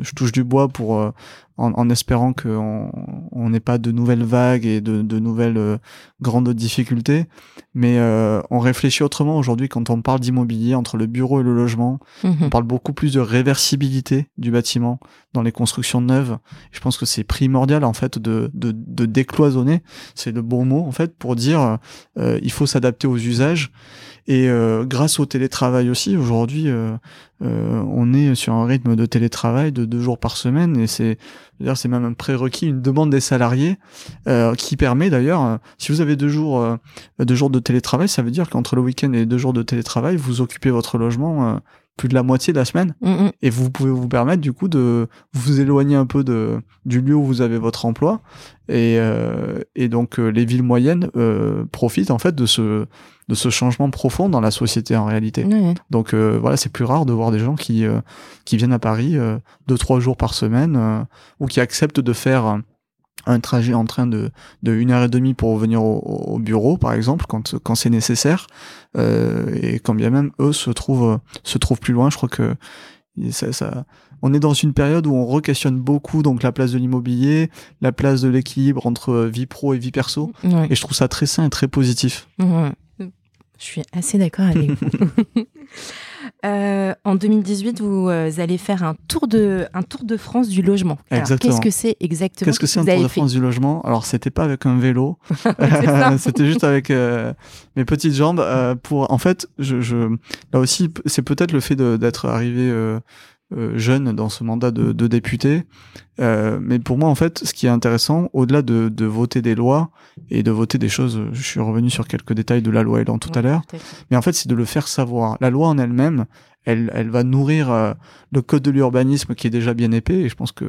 je touche du bois pour en, en espérant qu'on on n'ait pas de nouvelles vagues et de, de nouvelles euh, grandes difficultés. Mais euh, on réfléchit autrement aujourd'hui quand on parle d'immobilier entre le bureau et le logement. On Mhm. parle beaucoup plus de réversibilité du bâtiment dans les constructions neuves. Je pense que c'est primordial en fait de, de, de décloisonner. C'est le bon mot en fait pour dire euh, il faut s'adapter aux usages. Et euh, grâce au télétravail aussi, aujourd'hui, euh, euh, on est sur un rythme de télétravail de deux jours par semaine. Et c'est c'est même un prérequis, une demande des salariés euh, qui permet d'ailleurs, euh, si vous avez deux jours, euh, deux jours de télétravail, ça veut dire qu'entre le week-end et deux jours de télétravail, vous occupez votre logement plus de la moitié de la semaine Mhm. et vous pouvez vous permettre du coup de vous éloigner un peu de du lieu où vous avez votre emploi et euh, et donc euh, les villes moyennes euh, profitent en fait de ce de ce changement profond dans la société en réalité. Donc euh, voilà, c'est plus rare de voir des gens qui euh, qui viennent à Paris euh, deux trois jours par semaine euh, ou qui acceptent de faire euh, un trajet en train de de une heure et demie pour venir au, au bureau par exemple quand quand c'est nécessaire euh, et quand bien même eux se trouvent se trouvent plus loin. Je crois que ça, ça- on est dans une période où on re-questionne beaucoup donc la place de l'immobilier, la place de l'équilibre entre vie pro et vie perso. Ouais. Et je trouve ça très sain et très positif. Ouais. Je suis assez d'accord avec vous. <laughs> Euh, en 2018, vous euh, allez faire un tour de, un tour de France du logement. Qu'est-ce que c'est exactement Qu'est-ce que c'est un Tour de France du logement? Alors c'était pas avec un vélo, <laughs> <laughs> c'était juste avec euh, mes petites jambes. euh, pour en fait, je, je là aussi c'est peut-être le fait d'être arrivé jeune dans ce mandat de, de député, euh, mais pour moi en fait, ce qui est intéressant, au-delà de, de voter des lois et de voter des choses, je suis revenu sur quelques détails de la loi Elan tout à Ouais, l'heure. à. Mais en fait, c'est de le faire savoir. La loi en elle-même, elle, va nourrir euh, le code de l'urbanisme qui est déjà bien épais. Et je pense que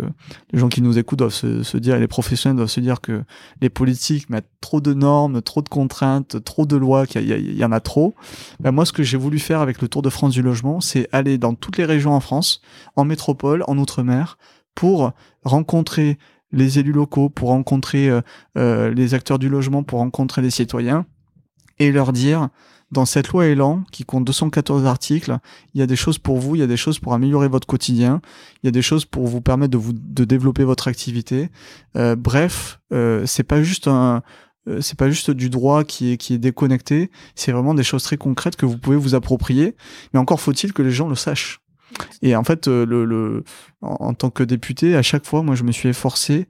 les gens qui nous écoutent doivent se, dire, les professionnels doivent se dire que les politiques mettent trop de normes, trop de contraintes, trop de lois, qu'il y en a trop. Ben, moi, ce que j'ai voulu faire avec le Tour de France du logement, c'est aller dans toutes les régions en France, en métropole, en outre-mer, pour rencontrer les élus locaux, pour rencontrer euh, euh, les acteurs du logement, pour rencontrer les citoyens, et leur dire dans cette loi Elan, qui compte 214 articles, il y a des choses pour vous, il y a des choses pour améliorer votre quotidien, il y a des choses pour vous permettre de vous de développer votre activité. Euh, bref, euh, c'est pas juste un euh, c'est pas juste du droit qui est qui est déconnecté, c'est vraiment des choses très concrètes que vous pouvez vous approprier. Mais encore faut-il que les gens le sachent. Et en fait, euh, le, le en, tant que député, à chaque fois, moi, je me suis efforcé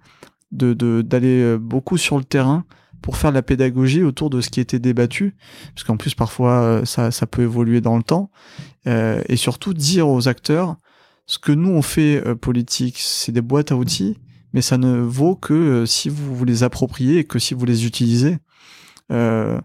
d'aller euh, beaucoup sur le terrain pour faire la pédagogie autour de ce qui était débattu, parce qu'en plus parfois euh, ça, ça peut évoluer dans le temps, euh, et surtout dire aux acteurs ce que nous on fait euh, politique, c'est des boîtes à outils, mais ça ne vaut que euh, si vous vous les appropriez et que si vous les utilisez. Euh,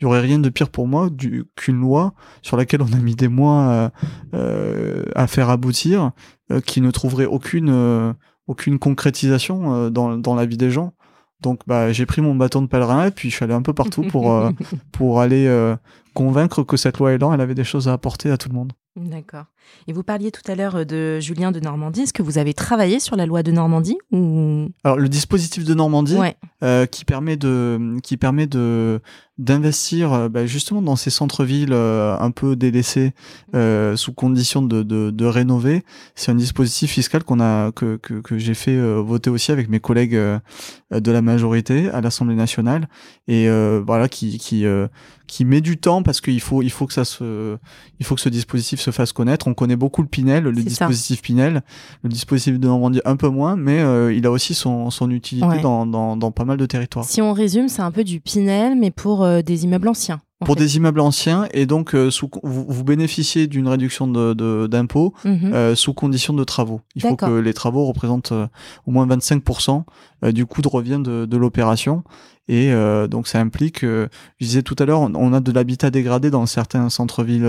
il y aurait rien de pire pour moi qu'une loi sur laquelle on a mis des mois euh, euh, à faire aboutir, euh, qui ne trouverait aucune euh, aucune concrétisation euh, dans, dans la vie des gens. Donc bah j'ai pris mon bâton de pèlerin et puis je suis allé un peu partout pour euh, <laughs> pour aller euh, convaincre que cette loi Elan elle avait des choses à apporter à tout le monde. D'accord. Et vous parliez tout à l'heure euh, de Julien de Normandie. Est-ce que vous avez travaillé sur la loi de Normandie ou... Alors le dispositif de Normandie Ouais. euh, qui permet de qui permet de d'investir euh, bah, justement dans ces centres-villes euh, un peu délaissés euh, sous condition de, de, de rénover. C'est un dispositif fiscal qu'on a que, que, que j'ai fait voter aussi avec mes collègues de la majorité à l'Assemblée nationale et voilà qui qui qui met du temps parce qu'il faut il faut que ça se il faut que ce dispositif se fasse connaître. On connaît beaucoup le Pinel, le ça. dispositif Pinel, le dispositif de Normandie un peu moins, mais euh, il a aussi son son utilité Ouais. dans, dans dans pas mal de territoires. Si on résume, c'est un peu du Pinel, mais pour euh, des immeubles anciens. Pour fait. des immeubles anciens et donc euh, sous, vous, vous bénéficiez d'une réduction de de- d'impôts Mhm. euh, sous condition de travaux. Il faut que les travaux représentent euh, au moins 25% euh, du coût de revient de, de l'opération. Et donc ça implique, je disais tout à l'heure, on, on a de l'habitat dégradé dans certains centres-villes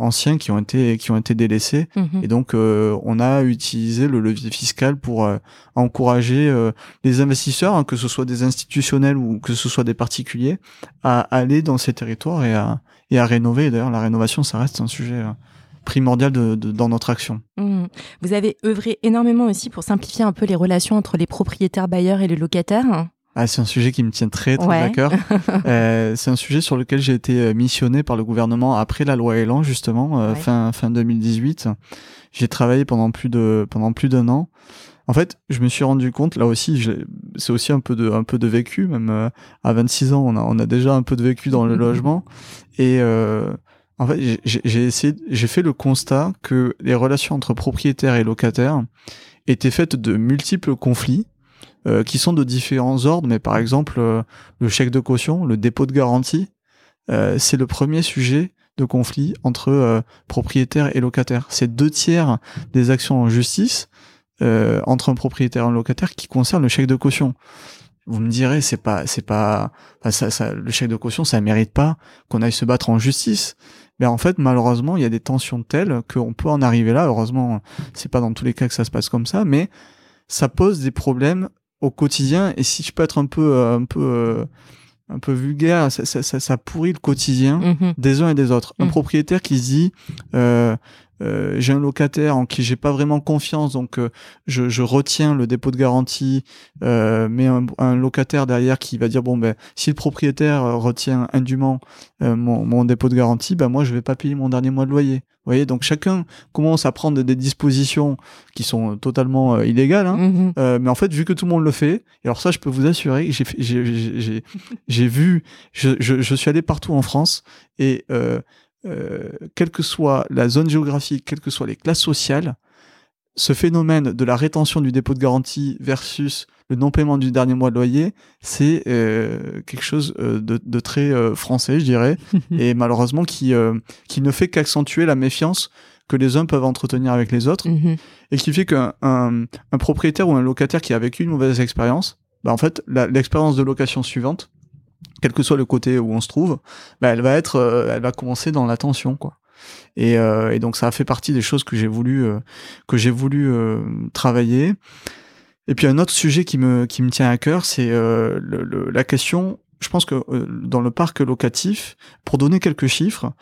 anciens qui ont été qui ont été délaissés. Mhm. Et donc on a utilisé le levier fiscal pour encourager les investisseurs, hein, que ce soit des institutionnels ou que ce soit des particuliers, à aller dans ces territoires et à et à rénover. D'ailleurs, la rénovation, ça reste un sujet euh, primordial de, de- dans notre action. Mhm. Vous avez œuvré énormément aussi pour simplifier un peu les relations entre les propriétaires bailleurs et les locataires. Ah, c'est un sujet qui me tient très très Ouais. à cœur. <laughs> Euh, c'est un sujet sur lequel j'ai été euh, missionné par le gouvernement après la loi Elan justement euh, Ouais. fin fin 2018. J'ai travaillé pendant plus de pendant plus d'un an. En fait, je me suis rendu compte là aussi, c'est aussi un peu de un peu de vécu. Même euh, à 26 ans, on a on a déjà un peu de vécu dans le logement. Et euh, en fait, j'ai essayé, j'ai fait le constat que les relations entre propriétaires et locataires étaient faites de multiples conflits euh, qui sont de différents ordres, mais par exemple, euh, le chèque de caution, le dépôt de garantie, euh, c'est le premier sujet de conflit entre euh, propriétaires et locataires. C'est deux tiers des actions en justice euh, entre un propriétaire et un locataire qui concernent le chèque de caution. Vous me direz, c'est pas, c'est pas, enfin, ça, ça, le chèque de caution, ça mérite pas qu'on aille se battre en justice. Mais en fait, malheureusement, il y a des tensions telles qu'on peut en arriver là. Heureusement, c'est pas dans tous les cas que ça se passe comme ça, mais ça pose des problèmes au quotidien. Et si je peux être un peu, euh, un peu, euh, un peu vulgaire, ça, ça, ça, ça pourrit le quotidien Mhm. des uns et des autres. Un Mm. propriétaire qui se dit euh, euh, j'ai un locataire en qui j'ai pas vraiment confiance, donc euh, je, je retiens le dépôt de garantie, euh, mais un, un locataire derrière qui va dire bon ben si le propriétaire euh, retient indûment euh, mon, mon dépôt de garantie, ben moi je vais pas payer mon dernier mois de loyer. Vous voyez, donc chacun commence à prendre des dispositions qui sont totalement illégales. Hein, euh, mais en fait, vu que tout le monde le fait, et alors ça, je peux vous assurer, j'ai vu, je, je, je suis allé partout en France, et euh, quelle que soit la zone géographique, quelles que soient les classes sociales, ce phénomène de la rétention du dépôt de garantie versus le non-paiement du dernier mois de loyer, c'est euh, quelque chose euh, de, de très euh, français, je dirais, <laughs> et malheureusement qui, euh, qui ne fait qu'accentuer la méfiance que les uns peuvent entretenir avec les autres Mhm. et qui fait qu'un un, un propriétaire ou un locataire qui a vécu une mauvaise expérience, bah en fait, l'expérience de location suivante, quel que soit le côté où on se trouve, bah elle va être, euh, elle va commencer dans la tension, quoi. Et, euh, et donc ça a fait partie des choses que j'ai voulu, euh, que j'ai voulu euh, travailler. Et puis un autre sujet qui me qui me tient à cœur, c'est euh, le- le- la question. Je pense que dans le parc locatif, pour donner quelques chiffres,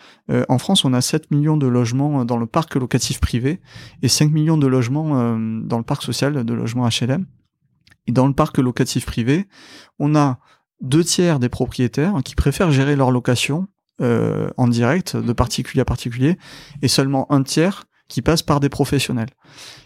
en France, on a 7 millions de logements dans le parc locatif privé et 5 millions de logements dans le parc social de logements HLM. Et dans le parc locatif privé, on a deux tiers des propriétaires qui préfèrent gérer leur location euh, en direct, de Mhm. particulier à particulier, et seulement un tiers qui passe par des professionnels.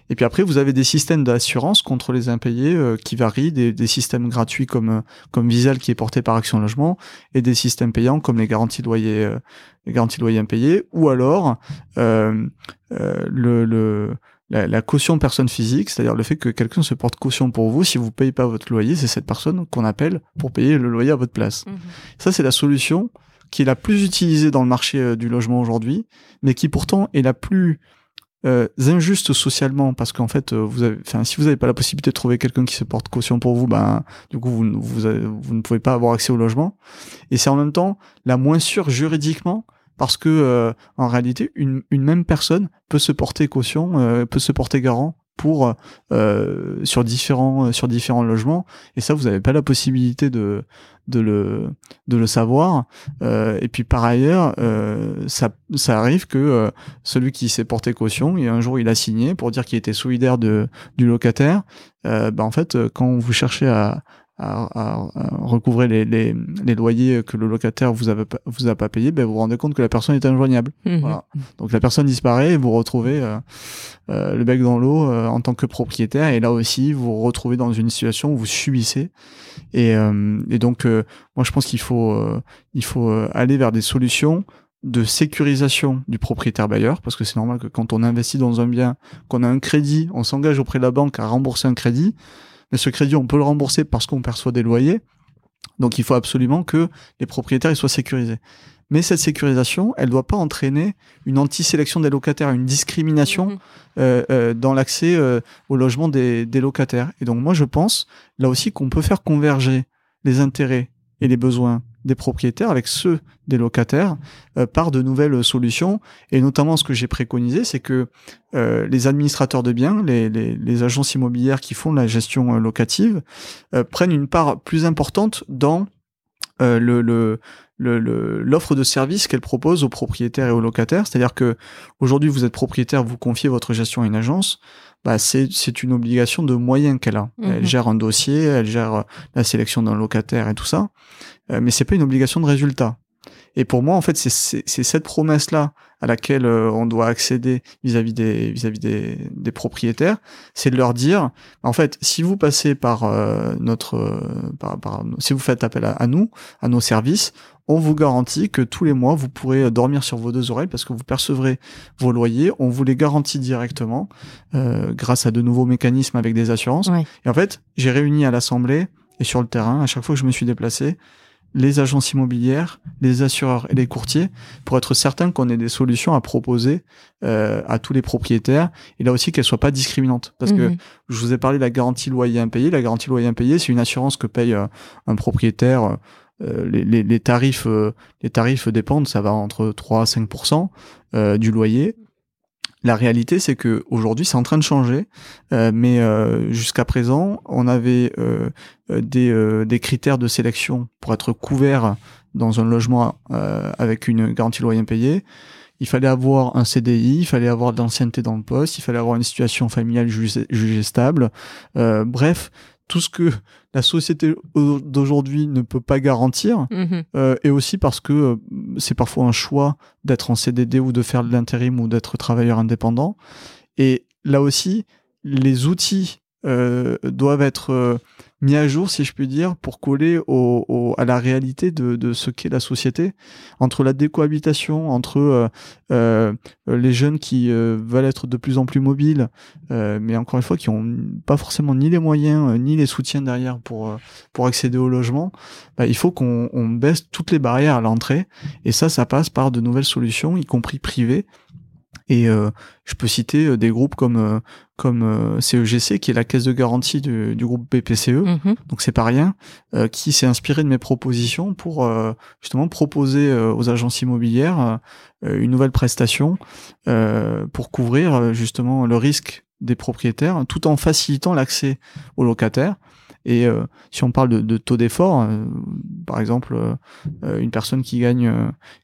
Et puis après, vous avez des systèmes d'assurance contre les impayés euh, qui varient, des, des systèmes gratuits comme euh, comme Visal qui est porté par Action Logement, et des systèmes payants comme les garanties de loyer, euh, les garanties de loyer impayés, ou alors euh, euh, le, le la, la caution personne physique, c'est-à-dire le fait que quelqu'un se porte caution pour vous, si vous payez pas votre loyer, c'est cette personne qu'on appelle pour payer le loyer à votre place. Mhm. Ça, c'est la solution qui est la plus utilisée dans le marché euh, du logement aujourd'hui, mais qui pourtant est la plus euh, injuste socialement, parce qu'en fait, euh, vous avez, enfin, si vous n'avez pas la possibilité de trouver quelqu'un qui se porte caution pour vous, ben, du coup, vous, ne- vous, avez- vous ne pouvez pas avoir accès au logement. Et c'est en même temps la moins sûre juridiquement, parce que euh, en réalité, une, une même personne peut se porter caution, euh, peut se porter garant pour euh, sur différents sur différents logements. Et ça vous n'avez pas la possibilité de de le de le savoir. Euh, et puis par ailleurs euh, ça ça arrive que euh, celui qui s'est porté caution et un jour il a signé pour dire qu'il était solidaire de du locataire. Euh, bah en fait quand vous cherchez à à, à, recouvrer les, les, les, loyers que le locataire vous a, vous a pas payé, ben vous vous rendez compte que la personne est injoignable. Mhm. Voilà. Donc la personne disparaît et vous retrouvez euh, euh, le bec dans l'eau euh, en tant que propriétaire. Et là aussi, vous vous retrouvez dans une situation où vous subissez. Et, euh, et donc, moi, je pense qu'il faut, il faut aller vers des solutions de sécurisation du propriétaire bailleur, parce que c'est normal que quand on investit dans un bien, qu'on a un crédit, on s'engage auprès de la banque à rembourser un crédit mais ce crédit, on peut le rembourser parce qu'on perçoit des loyers. Donc il faut absolument que les propriétaires soient sécurisés. Mais cette sécurisation, elle ne doit pas entraîner une anti-sélection des locataires, une discrimination mhm. euh, euh, dans l'accès euh, au logement des, des, locataires. Et donc moi je pense là aussi qu'on peut faire converger les intérêts et les besoins des propriétaires avec ceux des locataires euh, par de nouvelles solutions. Et notamment, ce que j'ai préconisé, c'est que euh, les administrateurs de biens, les, agences immobilières qui font la gestion euh, locative, prennent une part plus importante dans l'offre de service qu'elle propose aux propriétaires et aux locataires. C'est-à-dire que aujourd'hui, vous êtes propriétaire, vous confiez votre gestion à une agence. Bah, c'est une obligation de moyens qu'elle a. Elle mhm. gère un dossier, elle gère la sélection d'un locataire et tout ça. Euh, mais c'est pas une obligation de résultat. Et pour moi, en fait, c'est cette promesse-là à laquelle euh, on doit accéder vis-à-vis des vis-à-vis des, des, propriétaires, c'est de leur dire, en fait, si vous passez par euh, notre, par, par, si vous faites appel à, nous, à nos services, on vous garantit que tous les mois vous pourrez dormir sur vos deux oreilles parce que vous percevrez vos loyers. On vous les garantit directement euh, grâce à de nouveaux mécanismes avec des assurances. Et en fait, j'ai réuni à l'assemblée et sur le terrain à chaque fois que je me suis déplacé les agences immobilières, les assureurs et les courtiers pour être certain qu'on ait des solutions à proposer euh, à tous les propriétaires. Et là aussi qu'elles soient pas discriminantes. Parce que mhm. je vous ai parlé de la garantie loyer impayé. La garantie loyer impayé c'est une assurance que paye euh, un propriétaire euh, les, les, les, tarifs les tarifs dépendent. Ça va entre 3 à 5% du loyer la réalité, c'est que aujourd'hui, c'est en train de changer, euh, mais euh, jusqu'à présent, on avait euh, des, critères de sélection pour être couvert dans un logement avec une garantie loyer impayé. Il fallait avoir un CDI, il fallait avoir de l'ancienneté dans le poste, il fallait avoir une situation familiale jugée, stable. bref, tout ce que la société d'aujourd'hui ne peut pas garantir, mhm. euh, et aussi parce que euh, c'est parfois un choix d'être en CDD ou de faire de l'intérim ou d'être travailleur indépendant. Et là aussi, les outils euh, doivent être euh, mis à jour, si je puis dire, pour coller à la réalité de, ce qu'est la société, entre la décohabitation, entre euh, euh les jeunes qui veulent être de plus en plus mobiles, mais encore une fois qui ont pas forcément ni les moyens ni les soutiens derrière pour pour accéder au logement. Bah, il faut qu'on baisse toutes les barrières à l'entrée, et ça, ça passe par de nouvelles solutions, y compris privées et euh, je peux citer euh, des groupes comme euh, comme CEGC qui est la caisse de garantie du, du groupe BPCE, mhm. donc c'est pas rien, qui s'est inspiré de mes propositions pour justement proposer aux agences immobilières une nouvelle prestation pour couvrir justement le risque des propriétaires, tout en facilitant l'accès aux locataires. Et euh, si on parle de, de taux d'effort, euh, par exemple, euh, une personne qui gagne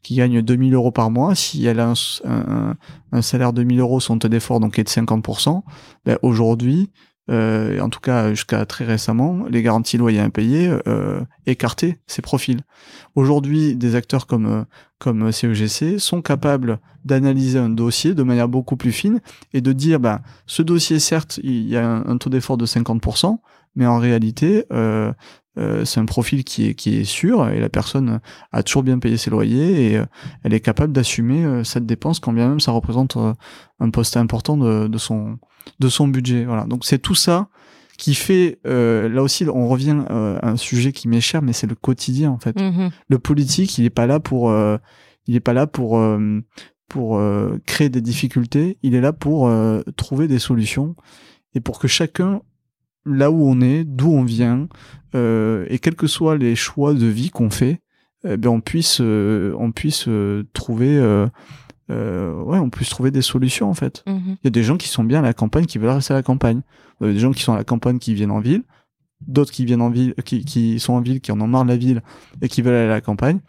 qui gagne 2000 euros par mois, si elle a un, un, salaire de 1000 euros, son taux d'effort donc est de 50%, ben aujourd'hui, en tout cas jusqu'à très récemment, les garanties loyers impayés euh, écartaient ces profils. Aujourd'hui, des acteurs comme comme CEGC sont capables d'analyser un dossier de manière beaucoup plus fine et de dire ben ce dossier certes il y a un, un taux d'effort de 50%, mais en réalité, euh, euh, c'est un profil qui est, qui est sûr et la personne a toujours bien payé ses loyers et euh, elle est capable d'assumer cette dépense quand bien même ça représente un poste important de, de, son, de son budget. Voilà. Donc c'est tout ça qui fait, là aussi on revient à un sujet qui m'est cher, mais c'est le quotidien en fait. Mm-hmm. Le politique, il n'est pas là pour, il est pas là pour pour créer des difficultés, il est là pour trouver des solutions et pour que chacun là où on est, d'où on vient, euh, et quels que soient les choix de vie qu'on fait, eh bien on puisse, euh, on puisse euh, trouver ouais, on puisse trouver des solutions en fait. Mhm. Il y a des gens qui sont bien à la campagne, qui veulent rester à la campagne. Il y a des gens qui sont à la campagne, qui viennent en ville. D'autres qui viennent en ville, qui, qui sont en ville, qui en ont marre de la ville et qui veulent aller à la campagne.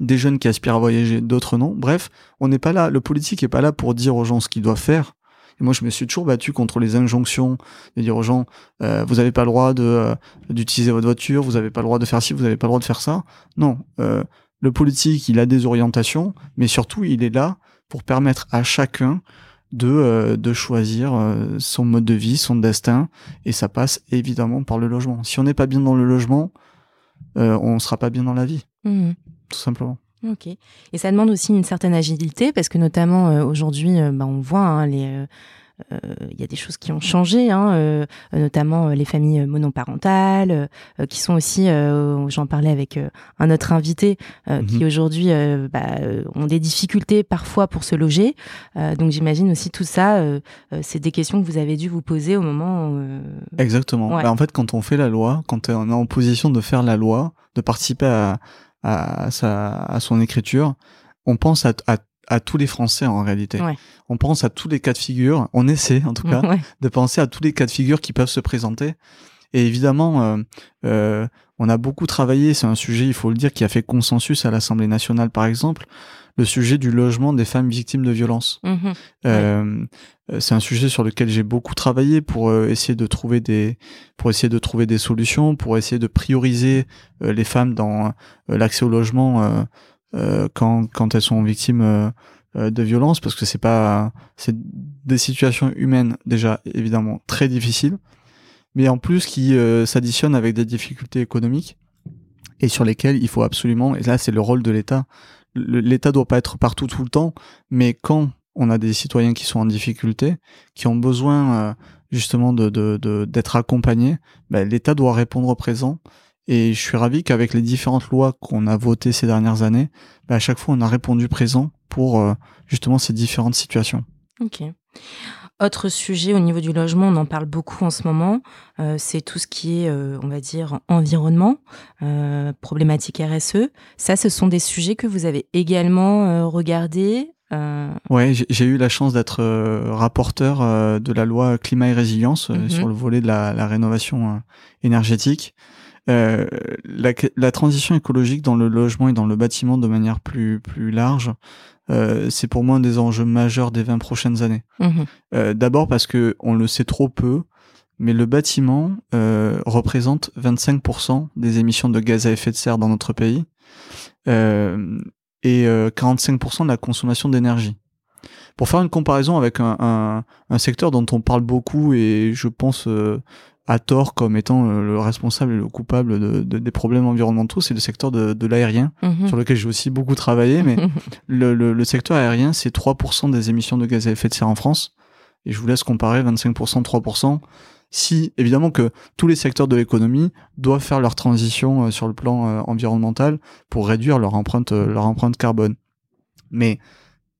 Des jeunes qui aspirent à voyager, d'autres non. Bref, on n'est pas là. Le politique est pas là pour dire aux gens ce qu'ils doivent faire. Et moi, je me suis toujours battu contre les injonctions de dire aux gens, euh, vous n'avez pas le droit de euh, d'utiliser votre voiture, vous n'avez pas le droit de faire ci, vous n'avez pas le droit de faire ça. Non, euh, le politique, il a des orientations, mais surtout, il est là pour permettre à chacun de, euh, de choisir euh, son mode de vie, son destin, et ça passe évidemment par le logement. Si on n'est pas bien dans le logement, euh, on sera pas bien dans la vie, Mhm. tout simplement. Ok. Et ça demande aussi une certaine agilité parce que notamment euh, aujourd'hui, euh, bah, on voit hein, les. euh, euh, Il y a des choses qui ont changé, hein, euh, notamment euh, les familles monoparentales, euh, qui sont aussi, euh, j'en parlais avec un autre invité, euh, Mhm. qui aujourd'hui euh, bah, ont des difficultés parfois pour se loger. Euh, donc j'imagine aussi tout ça, c'est des questions que vous avez dû vous poser au moment euh, Exactement. Ouais. Bah, en fait, quand on fait la loi, quand on est en position de faire la loi, de participer à, à, sa, à son écriture, on pense à, à, à tous les Français en réalité. Ouais. On pense à tous les cas de figure. On essaie, en tout <laughs> cas, ouais. de penser à tous les cas de figure qui peuvent se présenter. Et évidemment, euh, euh, on a beaucoup travaillé. C'est un sujet, il faut le dire, qui a fait consensus à l'Assemblée nationale, par exemple, le sujet du logement des femmes victimes de violences. Mhm. Euh, euh, c'est un sujet sur lequel j'ai beaucoup travaillé pour essayer de trouver des pour essayer de trouver des solutions, pour essayer de prioriser les femmes dans l'accès au logement quand quand elles sont victimes de violences parce que c'est pas c'est des situations humaines déjà évidemment très difficiles mais en plus qui euh, s'additionnent avec des difficultés économiques et sur lesquelles il faut absolument et là c'est le rôle de l'État l'État doit pas être partout tout le temps mais quand on a des citoyens qui sont en difficulté, qui ont besoin euh, justement de- d'être accompagnés, ben, l'État doit répondre présent. Et je suis ravi qu'avec les différentes lois qu'on a votées ces dernières années, ben, à chaque fois on a répondu présent pour euh, justement ces différentes situations. Ok. Autre sujet au niveau du logement, on en parle beaucoup en ce moment, euh, c'est tout ce qui est, euh, on va dire, environnement, euh, problématique RSE. Ça, ce sont des sujets que vous avez également euh, regardés. euh, Ouais, j'ai- eu la chance d'être euh, rapporteur euh, de la loi climat et résilience euh, Mhm. sur le volet de la, la rénovation euh, énergétique. Euh, la, la transition écologique dans le logement et dans le bâtiment de manière plus plus large, euh, c'est pour moi un des enjeux majeurs des 20 prochaines années. mhm, Euh, D'abord parce que on le sait trop peu, mais le bâtiment représente 25% des émissions de gaz à effet de serre dans notre pays et euh, 45% de la consommation d'énergie. Pour faire une comparaison avec un, un, un secteur dont on parle beaucoup et je pense à tort comme étant euh, le responsable et le coupable de, de- des problèmes environnementaux, c'est le secteur de, de l'aérien, mhm. sur lequel j'ai aussi beaucoup travaillé, mais <laughs> le, le, le secteur aérien, c'est 3% des émissions de gaz à effet de serre en France. Et je vous laisse comparer 25%, 3%. Si, évidemment que tous les secteurs de l'économie doivent faire leur transition euh, sur le plan euh, environnemental pour réduire leur empreinte, leur empreinte carbone. Mais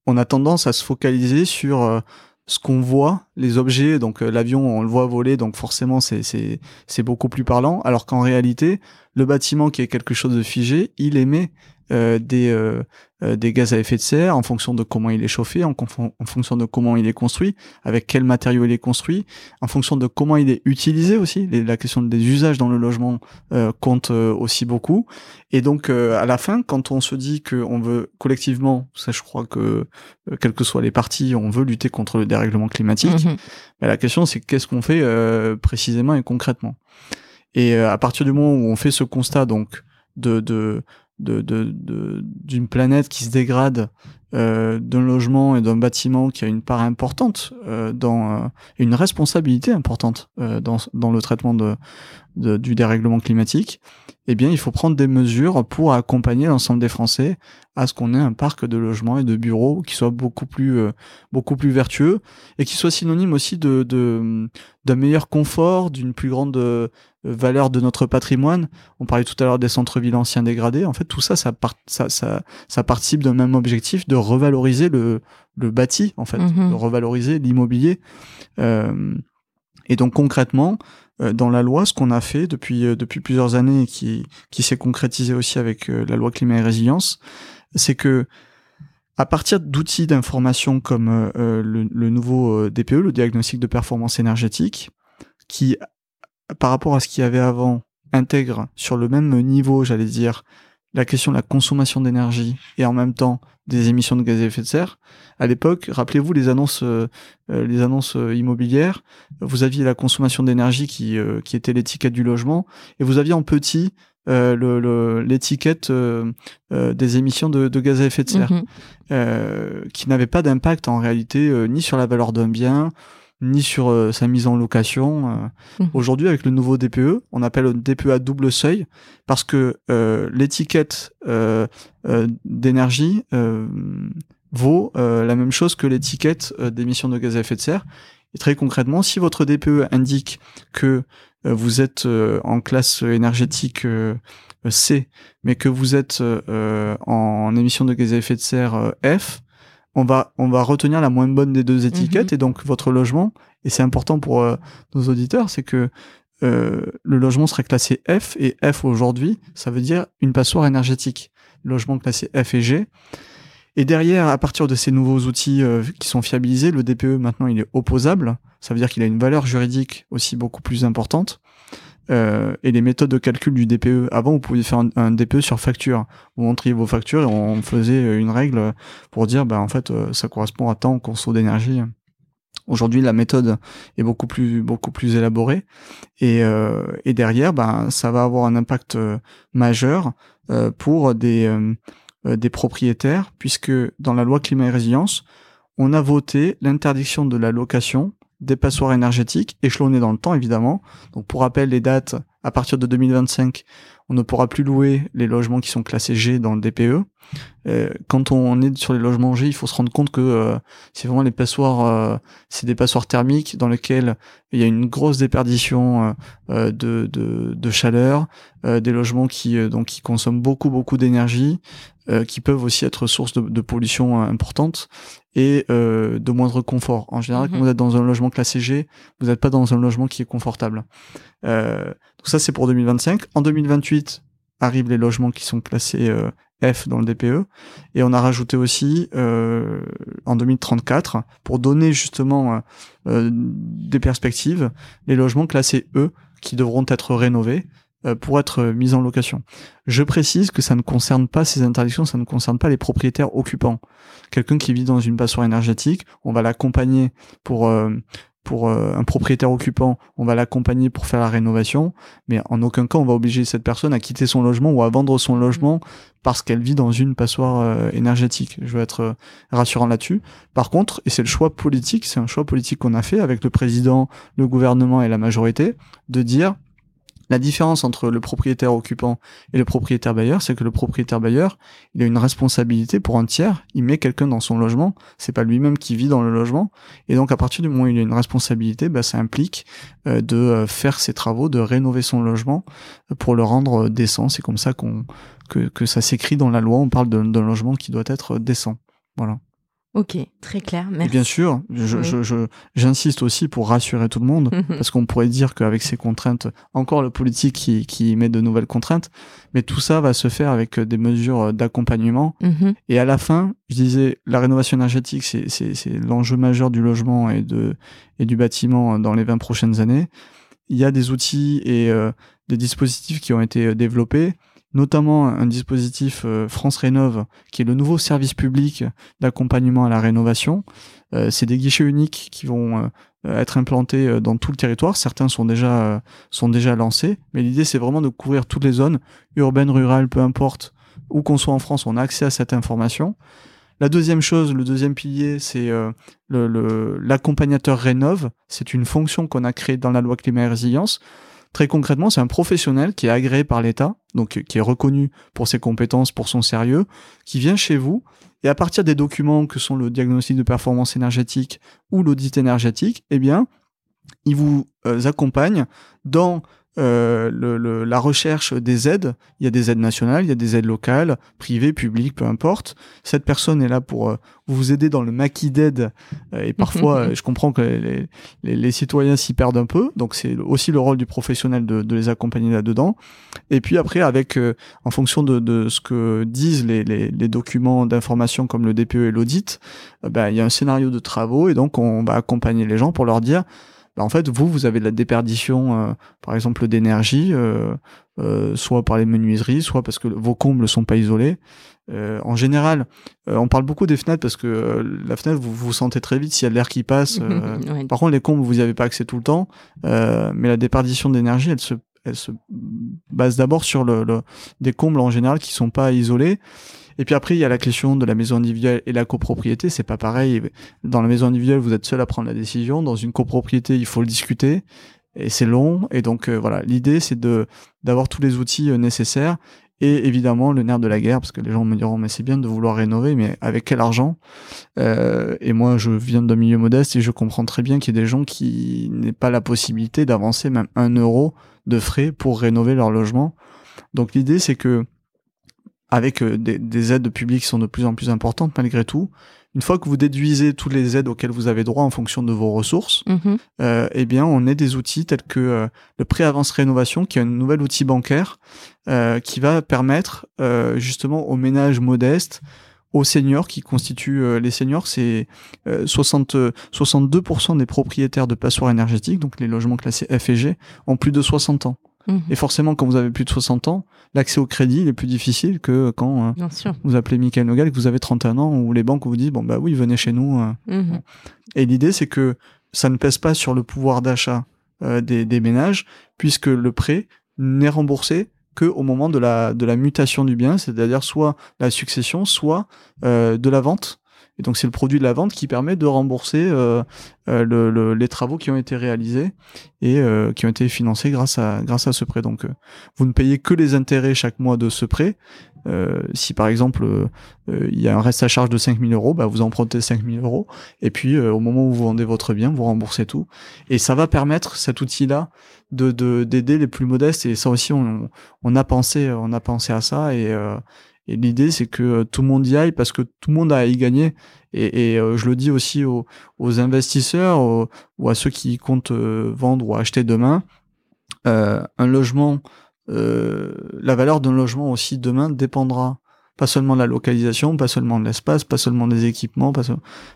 on a tendance à se focaliser sur euh, ce qu'on voit, les objets, donc euh, l'avion, on le voit voler, donc forcément c'est beaucoup plus parlant. Alors qu'en réalité, le bâtiment qui est quelque chose de figé, il émet euh, des euh, euh, des gaz à effet de serre en fonction de comment il est chauffé, en, en fonction de comment il est construit, avec quel matériau il est construit, en fonction de comment il est utilisé aussi. Les- la question des usages dans le logement euh, compte euh, aussi beaucoup. Et donc euh, à la fin, quand on se dit qu'on veut collectivement, ça je crois que euh, quels que soient les partis, on veut lutter contre le dérèglement climatique. Mais la question, c'est qu'est-ce qu'on fait euh, précisément et concrètement. Et euh, à partir du moment où on fait ce constat donc de de de d'une planète qui se dégrade, euh, d'un logement et d'un bâtiment qui a une part importante euh, dans euh, une responsabilité importante euh, dans dans le traitement de, du dérèglement climatique, eh bien il faut prendre des mesures pour accompagner l'ensemble des Français à ce qu'on ait un parc de logements et de bureaux qui soit beaucoup plus beaucoup plus vertueux et qui soit synonyme aussi de d'un meilleur confort, d'une plus grande valeur de notre patrimoine. On parlait tout à l'heure des centres-villes anciens dégradés. En fait, tout ça, ça, part- ça, ça participe d'un même objectif de revaloriser le, le bâti, en fait, Mhm. de revaloriser l'immobilier. Euh, et donc concrètement, euh, dans la loi, ce qu'on a fait depuis euh, depuis plusieurs années et qui qui s'est concrétisé aussi avec la loi climat et résilience, c'est que à partir d'outils d'information comme le, nouveau DPE, le diagnostic de performance énergétique, qui, par rapport à ce qu'il y avait avant, intègre sur le même niveau, j'allais dire, la question de la consommation d'énergie et en même temps des émissions de gaz à effet de serre. À l'époque, rappelez-vous les annonces, euh, euh, les annonces euh, immobilières. Vous aviez la consommation d'énergie qui, qui était l'étiquette du logement, et vous aviez en petit l'étiquette des émissions de, gaz à effet de serre, mhm. qui n'avait pas d'impact en réalité ni sur la valeur d'un bien, ni sur euh, sa mise en location. Euh. Mmh. Aujourd'hui, avec le nouveau DPE, on appelle un DPE à double seuil parce que euh, l'étiquette d'énergie vaut la même chose que l'étiquette d'émissions de gaz à effet de serre. Et très concrètement, si votre DPE indique que vous êtes en classe énergétique C, mais que vous êtes en émissions de gaz à effet de serre F, on va, on va retenir la moins bonne des deux étiquettes mhm. et donc votre logement, et c'est important pour euh, nos auditeurs, c'est que euh, le logement serait classé F et F aujourd'hui, ça veut dire une passoire énergétique. Logement classé F et G. Et derrière, à partir de ces nouveaux outils euh, qui sont fiabilisés, le DPE maintenant il est opposable. Ça veut dire qu'il a une valeur juridique aussi beaucoup plus importante. Euh, et les méthodes de calcul du DPE. Avant, vous pouviez faire un, DPE sur facture. Vous montriez vos factures et on faisait une règle pour dire, bah, en fait, euh, ça correspond à tant de conso d'énergie. Aujourd'hui, la méthode est beaucoup plus beaucoup plus élaborée et, euh, et derrière, ben, ça va avoir un impact euh, majeur pour des des propriétaires puisque dans la loi climat et résilience, on a voté l'interdiction de la location des passoires énergétiques échelonnées dans le temps évidemment. Donc pour rappel les dates à partir de 2025, on ne pourra plus louer les logements qui sont classés G dans le DPE. Euh, quand on est sur les logements G, il faut se rendre compte que euh, c'est vraiment les passoires, euh, c'est des passoires thermiques dans lesquelles il y a une grosse déperdition de, de, de, chaleur, des logements qui donc qui consomment beaucoup beaucoup d'énergie, qui peuvent aussi être source de, de pollution importante et de moindre confort. En général, quand mhm. vous êtes dans un logement classé G, vous n'êtes pas dans un logement qui est confortable. Euh, donc ça, c'est pour 2025. En 2028, arrivent les logements qui sont classés euh, F dans le DPE. Et on a rajouté aussi euh, en 2034, pour donner justement euh, des perspectives, les logements classés E qui devront être rénovés pour être mis en location. Je précise que ça ne concerne pas ces interdictions, ça ne concerne pas les propriétaires occupants. Quelqu'un qui vit dans une passoire énergétique, on va l'accompagner pour pour euh, un propriétaire occupant, on va l'accompagner pour faire la rénovation, mais en aucun cas on va obliger cette personne à quitter son logement ou à vendre son logement parce qu'elle vit dans une passoire euh, énergétique. Je veux être euh, rassurant là-dessus. Par contre, et c'est le choix politique, c'est un choix politique qu'on a fait avec le président, le gouvernement et la majorité, de dire la différence entre le propriétaire occupant et le propriétaire bailleur, c'est que le propriétaire bailleur, il a une responsabilité pour un tiers, il met quelqu'un dans son logement, c'est pas lui-même qui vit dans le logement, et donc à partir du moment où il a une responsabilité, bah, ça implique euh, de euh, faire ses travaux, de rénover son logement euh, pour le rendre décent. C'est comme ça qu'on que, que ça s'écrit dans la loi, on parle d'un logement qui doit être décent. Voilà. Ok, très clair. Merci. Et bien sûr, j'insiste aussi pour rassurer tout le monde, parce qu'on pourrait dire qu'avec ces contraintes, encore le politique qui, qui, met de nouvelles contraintes, mais tout ça va se faire avec des mesures d'accompagnement. Mhm. Et à la fin, je disais, la rénovation énergétique, c'est l'enjeu majeur du logement et, de, et du bâtiment dans les 20 prochaines années. Il y a des outils et euh, des dispositifs qui ont été développés notamment un dispositif euh, France Rénove, qui est le nouveau service public d'accompagnement à la rénovation. Euh, c'est des guichets uniques qui vont euh, être implantés dans tout le territoire. Certains sont déjà, lancés, mais l'idée c'est vraiment de couvrir toutes les zones, urbaines, rurales, peu importe, où qu'on soit en France, on a accès à cette information. La deuxième chose, le deuxième pilier, c'est l'accompagnateur le, Rénove. C'est une fonction qu'on a créée dans la loi climat et résilience Très concrètement, c'est un professionnel qui est agréé par l'État, donc qui est reconnu pour ses compétences, pour son sérieux, qui vient chez vous et à partir des documents que sont le diagnostic de performance énergétique ou l'audit énergétique, eh bien, il vous euh, accompagne dans euh, le, la recherche des aides. Il y a des aides nationales, il y a des aides locales, privées, publiques, peu importe. Cette personne est là pour euh, vous aider dans le maquis d'aide. Euh, et parfois, <laughs> je comprends que les, les, les citoyens s'y perdent un peu. Donc c'est aussi le rôle du professionnel de, de les accompagner là-dedans. Et puis après, avec en fonction de, de, ce que disent les, les, les documents d'information comme le DPE et l'audit, ben, il y a un scénario de travaux et donc on va accompagner les gens pour leur dire bah, en fait, vous, vous avez de la déperdition, euh, par exemple, d'énergie, euh, euh, soit par les menuiseries, soit parce que vos combles sont pas isolés. en général, on parle beaucoup des fenêtres parce que la fenêtre, vous vous sentez très vite s'il y a de l'air qui passe. <laughs> Par contre, les combles, vous n'y avez pas accès tout le temps. mais la déperdition d'énergie, elle se, elle se base d'abord sur le, le, des combles en général qui sont pas isolés. Et puis après, il y a la question de la maison individuelle et la copropriété. C'est pas pareil. Dans la maison individuelle, vous êtes seul à prendre la décision. Dans une copropriété, il faut le discuter et c'est long. Et donc euh, voilà, l'idée c'est de d'avoir tous les outils euh, nécessaires et évidemment le nerf de la guerre parce que les gens me diront mais c'est bien de vouloir rénover, mais avec quel argent? Euh, Et moi, je viens d'un milieu modeste et je comprends très bien qu'il y a des gens qui n'aient pas la possibilité d'avancer même un euro de frais pour rénover leur logement. Donc l'idée c'est que avec euh, des, aides publiques qui sont de plus en plus importantes malgré tout. Une fois que vous déduisez toutes les aides auxquelles vous avez droit en fonction de vos ressources, mhm. euh, eh bien, on a des outils tels que euh, le prêt avance rénovation, qui est un nouvel outil bancaire euh, qui va permettre justement aux ménages modestes aux seniors qui constituent les seniors, c'est 60 62% des propriétaires de passoires énergétiques, donc les logements classés F et G, ont plus de 60 ans. Mhm. Et forcément, quand vous avez plus de 60 ans, l'accès au crédit il est plus difficile que quand euh, vous appelez Michael Nogal et que vous avez 31 ans, où les banques vous disent, bon bah oui, venez chez nous. Euh. Mhm. Et l'idée, c'est que ça ne pèse pas sur le pouvoir d'achat euh, des, des ménages, puisque le prêt n'est remboursé que au moment de la, de la mutation du bien, c'est-à-dire soit la succession, soit de la vente et donc c'est le produit de la vente qui permet de rembourser euh, euh, le, les travaux qui ont été réalisés et euh, qui ont été financés grâce à grâce à ce prêt. Donc vous ne payez que les intérêts chaque mois de ce prêt. si par exemple il y a un reste à charge de 5000 euros, bah, vous empruntez 5000 euros et puis au moment où vous vendez votre bien, vous remboursez tout. Et ça va permettre cet outil-là de d'aider les plus modestes. Et ça aussi on, on a pensé on a pensé à ça et et l'idée, c'est que euh, tout le monde y aille parce que tout le monde a à y gagner. Et, et euh, je le dis aussi aux, aux investisseurs ou à ceux qui comptent euh, vendre ou acheter demain. Euh, un logement, la valeur d'un logement aussi demain dépendra pas seulement de la localisation, pas seulement de l'espace, pas seulement des équipements, pas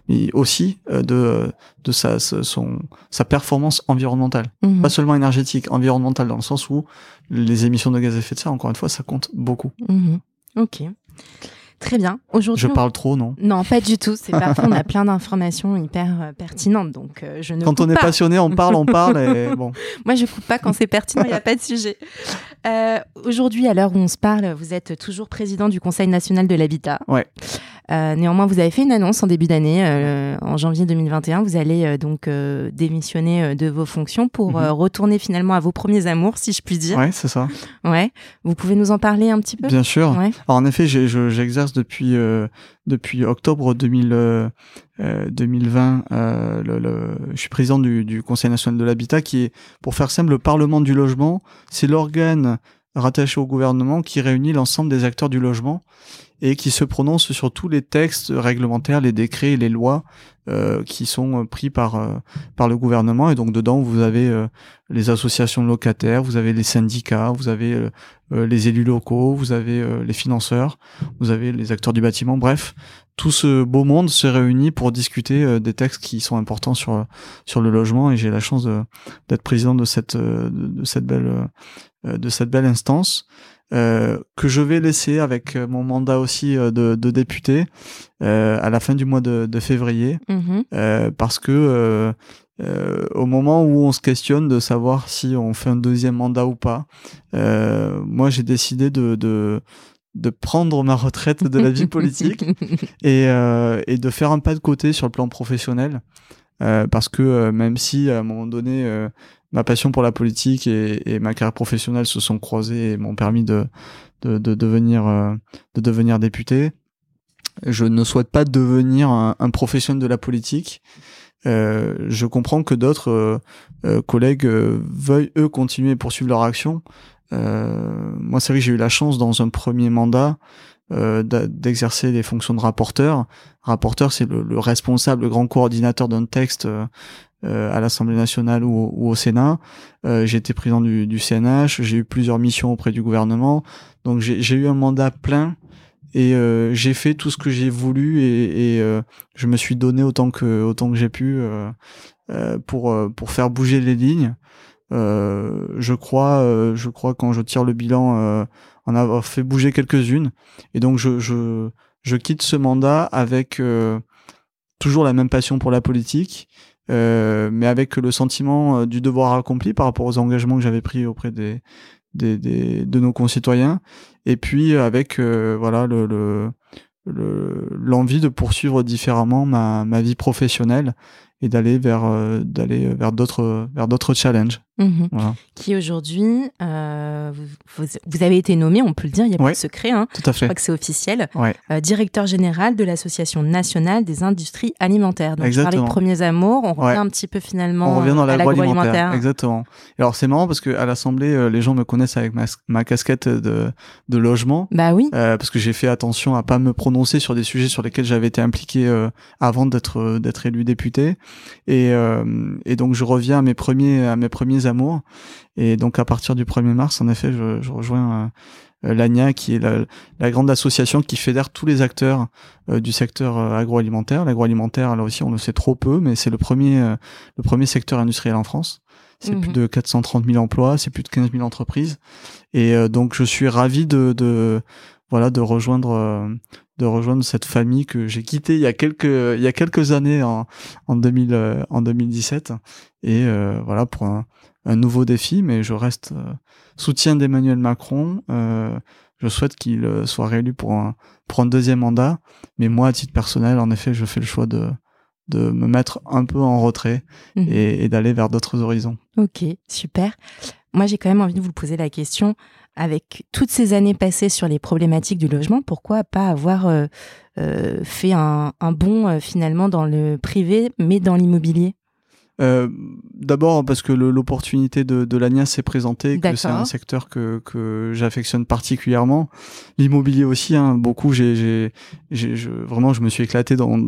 mais aussi de, de sa, son, sa performance environnementale. Mmh. Pas seulement énergétique, environnementale dans le sens où les émissions de gaz à effet de serre, encore une fois, ça compte beaucoup. Mmh. Ok. Très bien. Aujourd'hui, je parle trop, non Non, pas du tout. C'est parfait. on a <laughs> plein d'informations hyper euh, pertinentes, donc euh, je ne. Quand on est passionné, on parle, on parle. Et <laughs> bon. Moi, je coupe pas quand c'est pertinent. Il n'y a pas de sujet. Euh, Aujourd'hui, à l'heure où on se parle, vous êtes toujours président du Conseil national de l'habitat. Ouais. Euh, néanmoins, vous avez fait une annonce en début d'année, euh, en janvier 2021. Vous allez euh, donc démissionner de vos fonctions pour mhm. retourner finalement à vos premiers amours, si je puis dire. Ouais, c'est ça. Ouais. Vous pouvez nous en parler un petit peu? Bien sûr. Alors, en effet, j'exerce depuis depuis octobre 2000, 2020. Le, le, je suis président du, du Conseil national de l'habitat, qui est, pour faire simple, le Parlement du logement. C'est l'organe rattaché au gouvernement qui réunit l'ensemble des acteurs du logement et qui se prononce sur tous les textes réglementaires, les décrets et les lois euh, qui sont euh, pris par euh, par le gouvernement. Et donc dedans, vous avez les associations locataires, vous avez les syndicats, vous avez les élus locaux, vous avez les financeurs, vous avez les acteurs du bâtiment. Bref, tout ce beau monde se réunit pour discuter des textes qui sont importants sur sur le logement. Et j'ai la chance d'être président de cette de cette belle de cette belle instance. Euh, que je vais laisser avec euh, mon mandat aussi euh, de, de, député euh, à la fin du mois de, de février, mm-hmm. parce que au moment où on se questionne de savoir si on fait un deuxième mandat ou pas, moi j'ai décidé de, de de prendre ma retraite de la vie politique <laughs> et, et de faire un pas de côté sur le plan professionnel. parce que même si à un moment donné ma passion pour la politique et, ma carrière professionnelle se sont croisées et m'ont permis de, de, de devenir, euh, de devenir député. Je ne souhaite pas devenir un, professionnel de la politique. je comprends que d'autres collègues veuillent eux continuer et poursuivre leur action. moi, c'est vrai que j'ai eu la chance dans un premier mandat d'exercer des fonctions de rapporteur. Rapporteur, c'est le, le, responsable, le grand coordinateur d'un texte euh, à l'Assemblée nationale ou, au Sénat. Euh, j'ai été président du, du CNH, j'ai eu plusieurs missions auprès du gouvernement. Donc j'ai eu un mandat plein et euh, j'ai fait tout ce que j'ai voulu et, et je me suis donné autant que autant que j'ai pu pour pour faire bouger les lignes. je crois je crois quand je tire le bilan en avoir fait bouger quelques-unes et donc je, je je quitte ce mandat avec toujours la même passion pour la politique euh, mais avec le sentiment euh, du devoir accompli par rapport aux engagements que j'avais pris auprès des, des, des, de nos concitoyens, et puis avec euh, voilà le, le l'envie de poursuivre différemment ma, ma vie professionnelle et d'aller vers d'aller vers d'autres vers d'autres challenges Mhm. Qui aujourd'hui, euh, vous, vous, avez été nommé, on peut le dire, il n'y a pas de secret. Hein. Tout à fait. Je crois que c'est officiel. Euh, directeur général de l'Association nationale des industries alimentaires. Donc, Exactement. je parlais de premiers amours, on revient un petit peu finalement on revient dans l'agroalimentaire. Exactement. alors, c'est marrant parce qu'à l'Assemblée, euh, les gens me connaissent avec ma, ma casquette de, de, logement. Bah oui. Euh, parce que j'ai fait attention à pas me prononcer sur des sujets sur lesquels j'avais été impliqué euh, avant d'être d'être élu député. Et, et donc, je reviens à mes premiers, à mes premiers amour. Et donc à partir du 1er mars, en effet, je, je rejoins euh, euh l'ANIA, qui est la, la, grande association qui fédère tous les acteurs euh, du secteur euh, agroalimentaire. L'agroalimentaire, là aussi, on le sait trop peu, mais c'est le premier, le premier secteur industriel en France. C'est plus mhm. de 430 000 emplois, c'est plus de 15 000 entreprises. Et donc je suis ravi de, de voilà de rejoindre de rejoindre cette famille que j'ai quittée il y a quelques il y a quelques années en en 2000 en 2017 et voilà pour un, un nouveau défi, mais je reste euh, soutien d'Emmanuel Macron. Euh, je souhaite qu'il euh, soit réélu pour un, pour un deuxième mandat. Mais moi, à titre personnel, en effet, je fais le choix de, de me mettre un peu en retrait mhm. et, d'aller vers d'autres horizons. Ok, super. Moi, j'ai quand même envie de vous poser la question, avec toutes ces années passées sur les problématiques du logement, pourquoi pas avoir fait un, un bond finalement dans le privé, mais dans l'immobilier? Euh, D'abord parce que l'opportunité de, de l'ANIA s'est présentée, que c'est un secteur que, que j'affectionne particulièrement. L'immobilier aussi, hein, beaucoup. J'ai, je, vraiment, je me suis éclaté dans,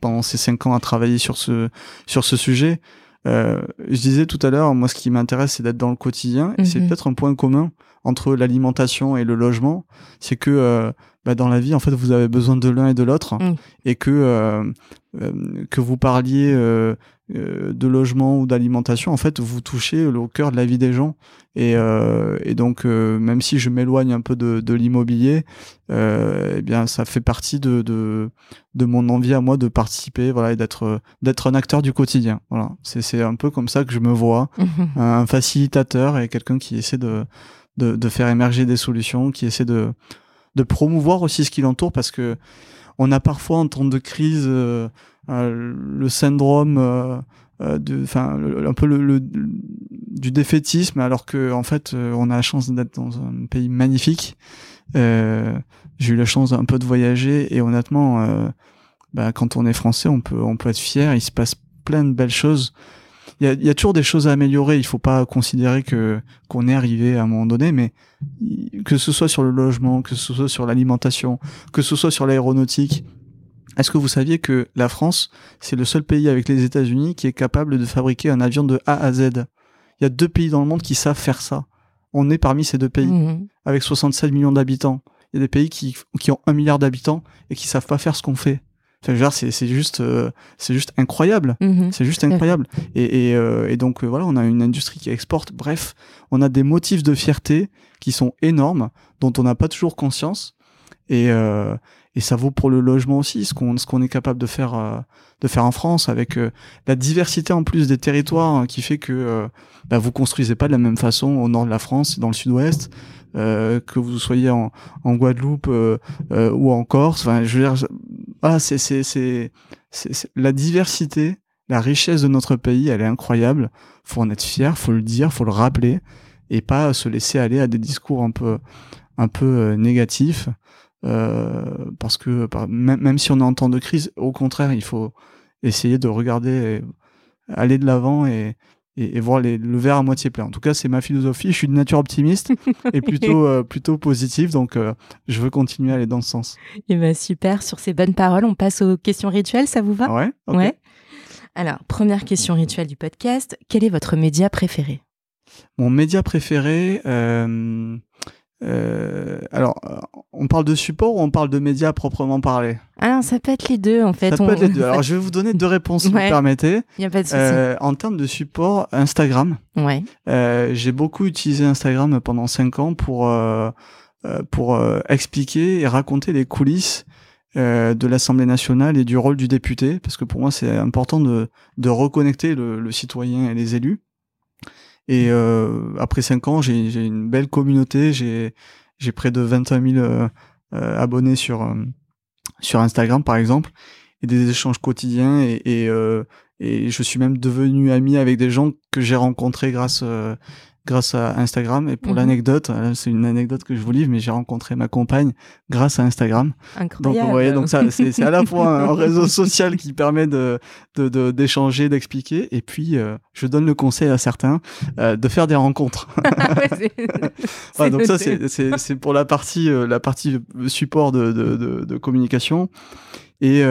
pendant ces cinq ans à travailler sur ce sur ce sujet. Euh, je disais tout à l'heure, moi, ce qui m'intéresse, c'est d'être dans le quotidien. C'est mhm. peut-être un point commun entre l'alimentation et le logement, c'est que euh, bah, dans la vie, en fait, vous avez besoin de l'un et de l'autre, mm. et que euh, que vous parliez de logement ou d'alimentation, en fait, vous touchez au cœur de la vie des gens. Et, et donc, même si je m'éloigne un peu de, de l'immobilier, eh bien, ça fait partie de, de, de mon envie à moi de participer, voilà, et d'être d'être un acteur du quotidien. Voilà, c'est c'est un peu comme ça que je me vois, <laughs> un facilitateur et quelqu'un qui essaie de, de de faire émerger des solutions, qui essaie de de promouvoir aussi ce qui l'entoure parce que on a parfois en temps de crise euh, euh, le syndrome euh, de enfin un peu le, du défaitisme alors que en fait on a la chance d'être dans un pays magnifique j'ai eu la chance un peu de voyager et honnêtement bah, quand on est français on peut on peut être fier il se passe plein de belles choses il y a, toujours des choses à améliorer. Il faut pas considérer que qu'on est arrivé à un moment donné, mais que ce soit sur le logement, que ce soit sur l'alimentation, que ce soit sur l'aéronautique. Est-ce que vous saviez que la France, c'est le seul pays avec les États-Unis qui est capable de fabriquer un avion de A à Z? Il y a deux pays dans le monde qui savent faire ça. On est parmi ces deux pays, mmh. avec 67 millions d'habitants. Il y a des pays qui, qui ont un milliard d'habitants et qui savent pas faire ce qu'on fait c'est c'est juste euh, c'est juste incroyable. Mhm. c'est juste incroyable. Et, et, euh, et donc euh, voilà, on a une industrie qui exporte. Bref, on a des motifs de fierté qui sont énormes, dont on n'a pas toujours conscience. Et et ça vaut pour le logement aussi, ce qu'on ce qu'on est capable de faire de faire en France avec la diversité en plus des territoires hein, qui fait que bah, vous construisez pas de la même façon au nord de la France, dans le sud-ouest. Euh, que vous soyez en, en Guadeloupe euh, euh, ou en Corse. Enfin, je veux dire, ah, c'est c'est c'est la diversité, la richesse de notre pays, elle est incroyable. Faut en être fier, faut le dire, faut le rappeler et pas se laisser aller à des discours un peu un peu négatifs. Parce que même, même si on est en temps de crise, au contraire, il faut essayer de regarder, aller de l'avant et, et, voir les, le verre à moitié plein. En tout cas, c'est ma philosophie. Je suis de nature optimiste <laughs> et plutôt euh, plutôt positive, donc euh, je veux continuer à aller dans ce sens. Et eh ben super. Sur ces bonnes paroles, on passe aux questions rituelles. Ça vous va? Ouais. Ouais. Alors, première question rituelle du podcast. Quel est votre média préféré? Mon média préféré. Euh, euh, alors, on parle de support ou on parle de médias proprement parlé Ah, ça peut être les deux en fait. Ça peut être les deux. <laughs> Alors, je vais vous donner deux réponses si vous permettez. Il n'y a pas de souci. Euh, en termes de support, Instagram. Ouais. Euh, j'ai beaucoup utilisé Instagram pendant cinq ans pour euh, euh pour euh, expliquer et raconter les coulisses de l'Assemblée nationale et du rôle du député, parce que pour moi c'est important de, de reconnecter le, le, citoyen et les élus. Et euh, après cinq ans, j'ai une belle communauté. J'ai j'ai près de 21 000 euh, euh, abonnés sur euh, sur Instagram, par exemple, et des échanges quotidiens. Et, et, et je suis même devenu ami avec des gens que j'ai rencontrés grâce grâce à Instagram. Et pour mhm. l'anecdote, c'est une anecdote que je vous livre, mais j'ai rencontré ma compagne grâce à Instagram. Incroyable. Donc, vous voyez, donc ça, c'est à la fois un <laughs> réseau social qui permet de d'échanger, d'expliquer, et puis euh, je donne le conseil à certains euh, de faire des rencontres. <laughs> <laughs> ouais, donc ça, c'est pour la partie euh, la partie support de, de, de communication. Et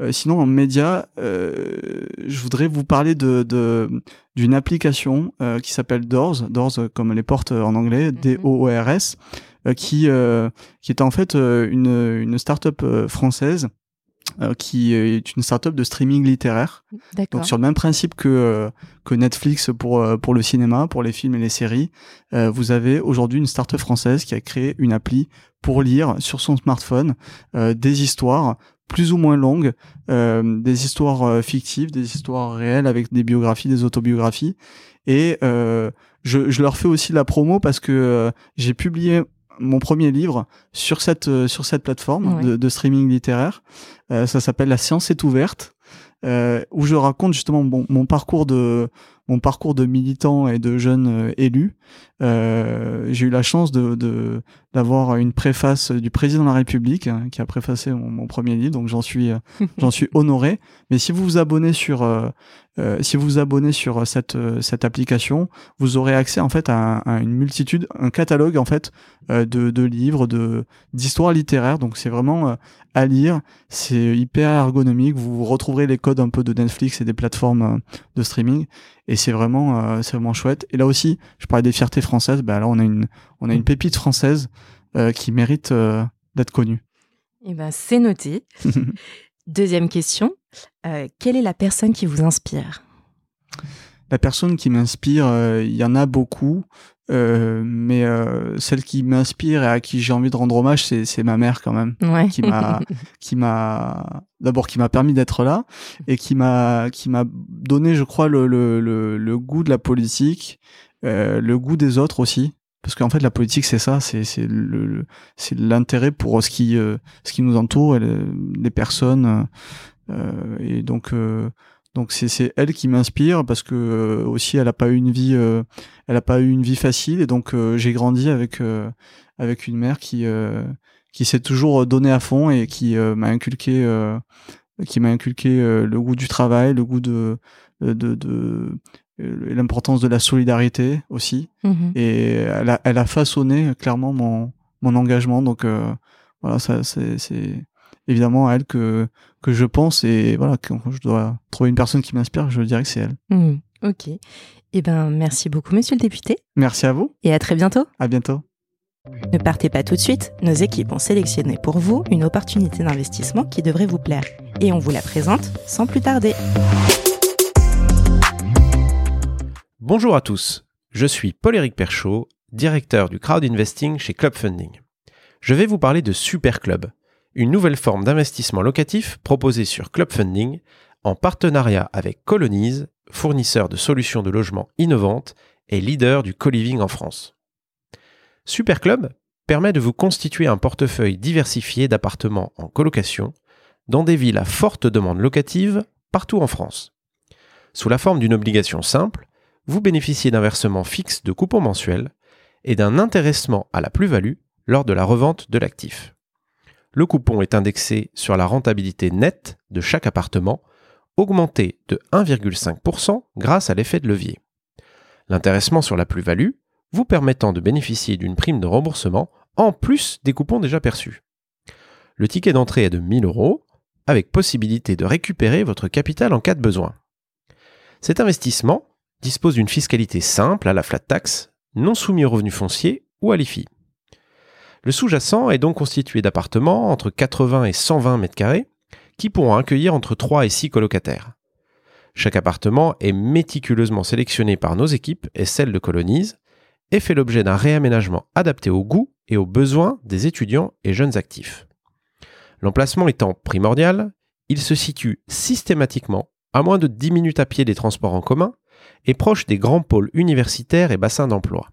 euh, sinon, en média, euh, je voudrais vous parler de d'une application euh, qui s'appelle Doors, Doors comme les portes en anglais, mhm. D-O-O-R-S, qui qui est en fait une une startup française qui est une startup de streaming littéraire. Donc sur le même principe que que Netflix pour pour le cinéma, pour les films et les séries, vous avez aujourd'hui une startup française qui a créé une appli pour lire sur son smartphone des histoires plus ou moins longues, euh, des histoires euh, fictives, des histoires réelles avec des biographies, des autobiographies. Et euh, je, je, leur fais aussi la promo parce que euh, j'ai publié mon premier livre sur cette sur cette plateforme de, de, streaming littéraire. ça s'appelle La science est ouverte, où je raconte justement mon parcours de mon parcours de militant et de jeune euh, élu, euh, j'ai eu la chance de d'avoir une préface du président de la République hein, qui a préfacé mon, premier livre, donc j'en suis euh, <laughs> j'en suis honoré. Mais si vous vous abonnez sur euh, si vous vous abonnez sur cette cette application, vous aurez accès en fait à, à une multitude, un catalogue en fait de, de livres, de d'histoires littéraires. Donc c'est vraiment à lire, c'est hyper ergonomique. Vous retrouverez les codes un peu de Netflix et des plateformes de streaming et c'est vraiment euh, c'est vraiment chouette. Et là aussi je parlais des fiertés françaises. Bah là on a une on a une pépite française euh, qui mérite euh, d'être connue. Et eh ben c'est noté. <laughs> Deuxième question. Quelle est la personne qui vous inspire? La personne qui m'inspire il y en a beaucoup euh, mais euh, celle qui m'inspire et à qui j'ai envie de rendre hommage, c'est ma mère quand même, qui m'a, <laughs> qui m'a, d'abord qui m'a permis d'être là et qui m'a, qui m'a donné, je crois, le, le, le, le goût de la politique, euh, le goût des autres aussi, parce qu'en fait la politique c'est ça, c'est c'est le, c'est l'intérêt pour ce qui euh, ce qui nous entoure et les, personnes euh, et donc donc c'est elle qui m'inspire parce que euh, aussi elle a pas eu une vie euh, elle a pas eu une vie facile et donc euh, j'ai grandi avec avec une mère qui qui s'est toujours donnée à fond et qui m'a inculqué qui m'a inculqué le goût du travail, le goût de de, de, l'importance de la solidarité aussi. Mmh et elle a, elle a façonné clairement mon mon engagement. Donc voilà ça c'est c'est évidemment à elle que que je pense et voilà quand je dois trouver une personne qui m'inspire, je dirais que c'est elle. Mmh, ok. Eh ben merci beaucoup Monsieur le député. Merci à vous. Et à très bientôt. À bientôt. Ne partez pas tout de suite, nos équipes ont sélectionné pour vous une opportunité d'investissement qui devrait vous plaire. Et on vous la présente sans plus tarder. Bonjour à tous, je suis Paul-Éric Perchaud, directeur du crowd investing chez Club Funding. Je vais vous parler de Super Club, une nouvelle forme d'investissement locatif proposée sur Club Funding en partenariat avec Colonize, fournisseur de solutions de logement innovantes et leader du co-living en France. Superclub permet de vous constituer un portefeuille diversifié d'appartements en colocation dans des villes à forte demande locative partout en France. Sous la forme d'une obligation simple, vous bénéficiez d'un versement fixe de coupons mensuels et d'un intéressement à la plus-value lors de la revente de l'actif. Le coupon est indexé sur la rentabilité nette de chaque appartement augmenter de 1,5% grâce à l'effet de levier. L'intéressement sur la plus-value vous permettant de bénéficier d'une prime de remboursement en plus des coupons déjà perçus. Le ticket d'entrée est de 1000 euros, avec possibilité de récupérer votre capital en cas de besoin. Cet investissement dispose d'une fiscalité simple à la flat tax, non soumis aux revenus fonciers ou à l'IFI. Le sous-jacent est donc constitué d'appartements entre 80 et 120 mètres carrés qui pourront accueillir entre 3 et 6 colocataires. Chaque appartement est méticuleusement sélectionné par nos équipes et celles de Colonise et fait l'objet d'un réaménagement adapté au goût et aux besoins des étudiants et jeunes actifs. L'emplacement étant primordial, il se situe systématiquement à moins de 10 minutes à pied des transports en commun et proche des grands pôles universitaires et bassins d'emploi.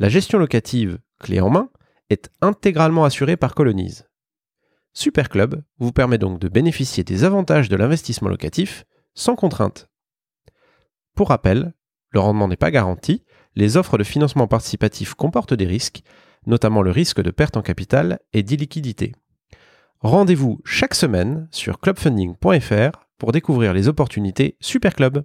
La gestion locative, clé en main, est intégralement assurée par Colonise. Superclub vous permet donc de bénéficier des avantages de l'investissement locatif sans contrainte. Pour rappel, le rendement n'est pas garanti, les offres de financement participatif comportent des risques, notamment le risque de perte en capital et d'illiquidité. Rendez-vous chaque semaine sur clubfunding.fr pour découvrir les opportunités Superclub.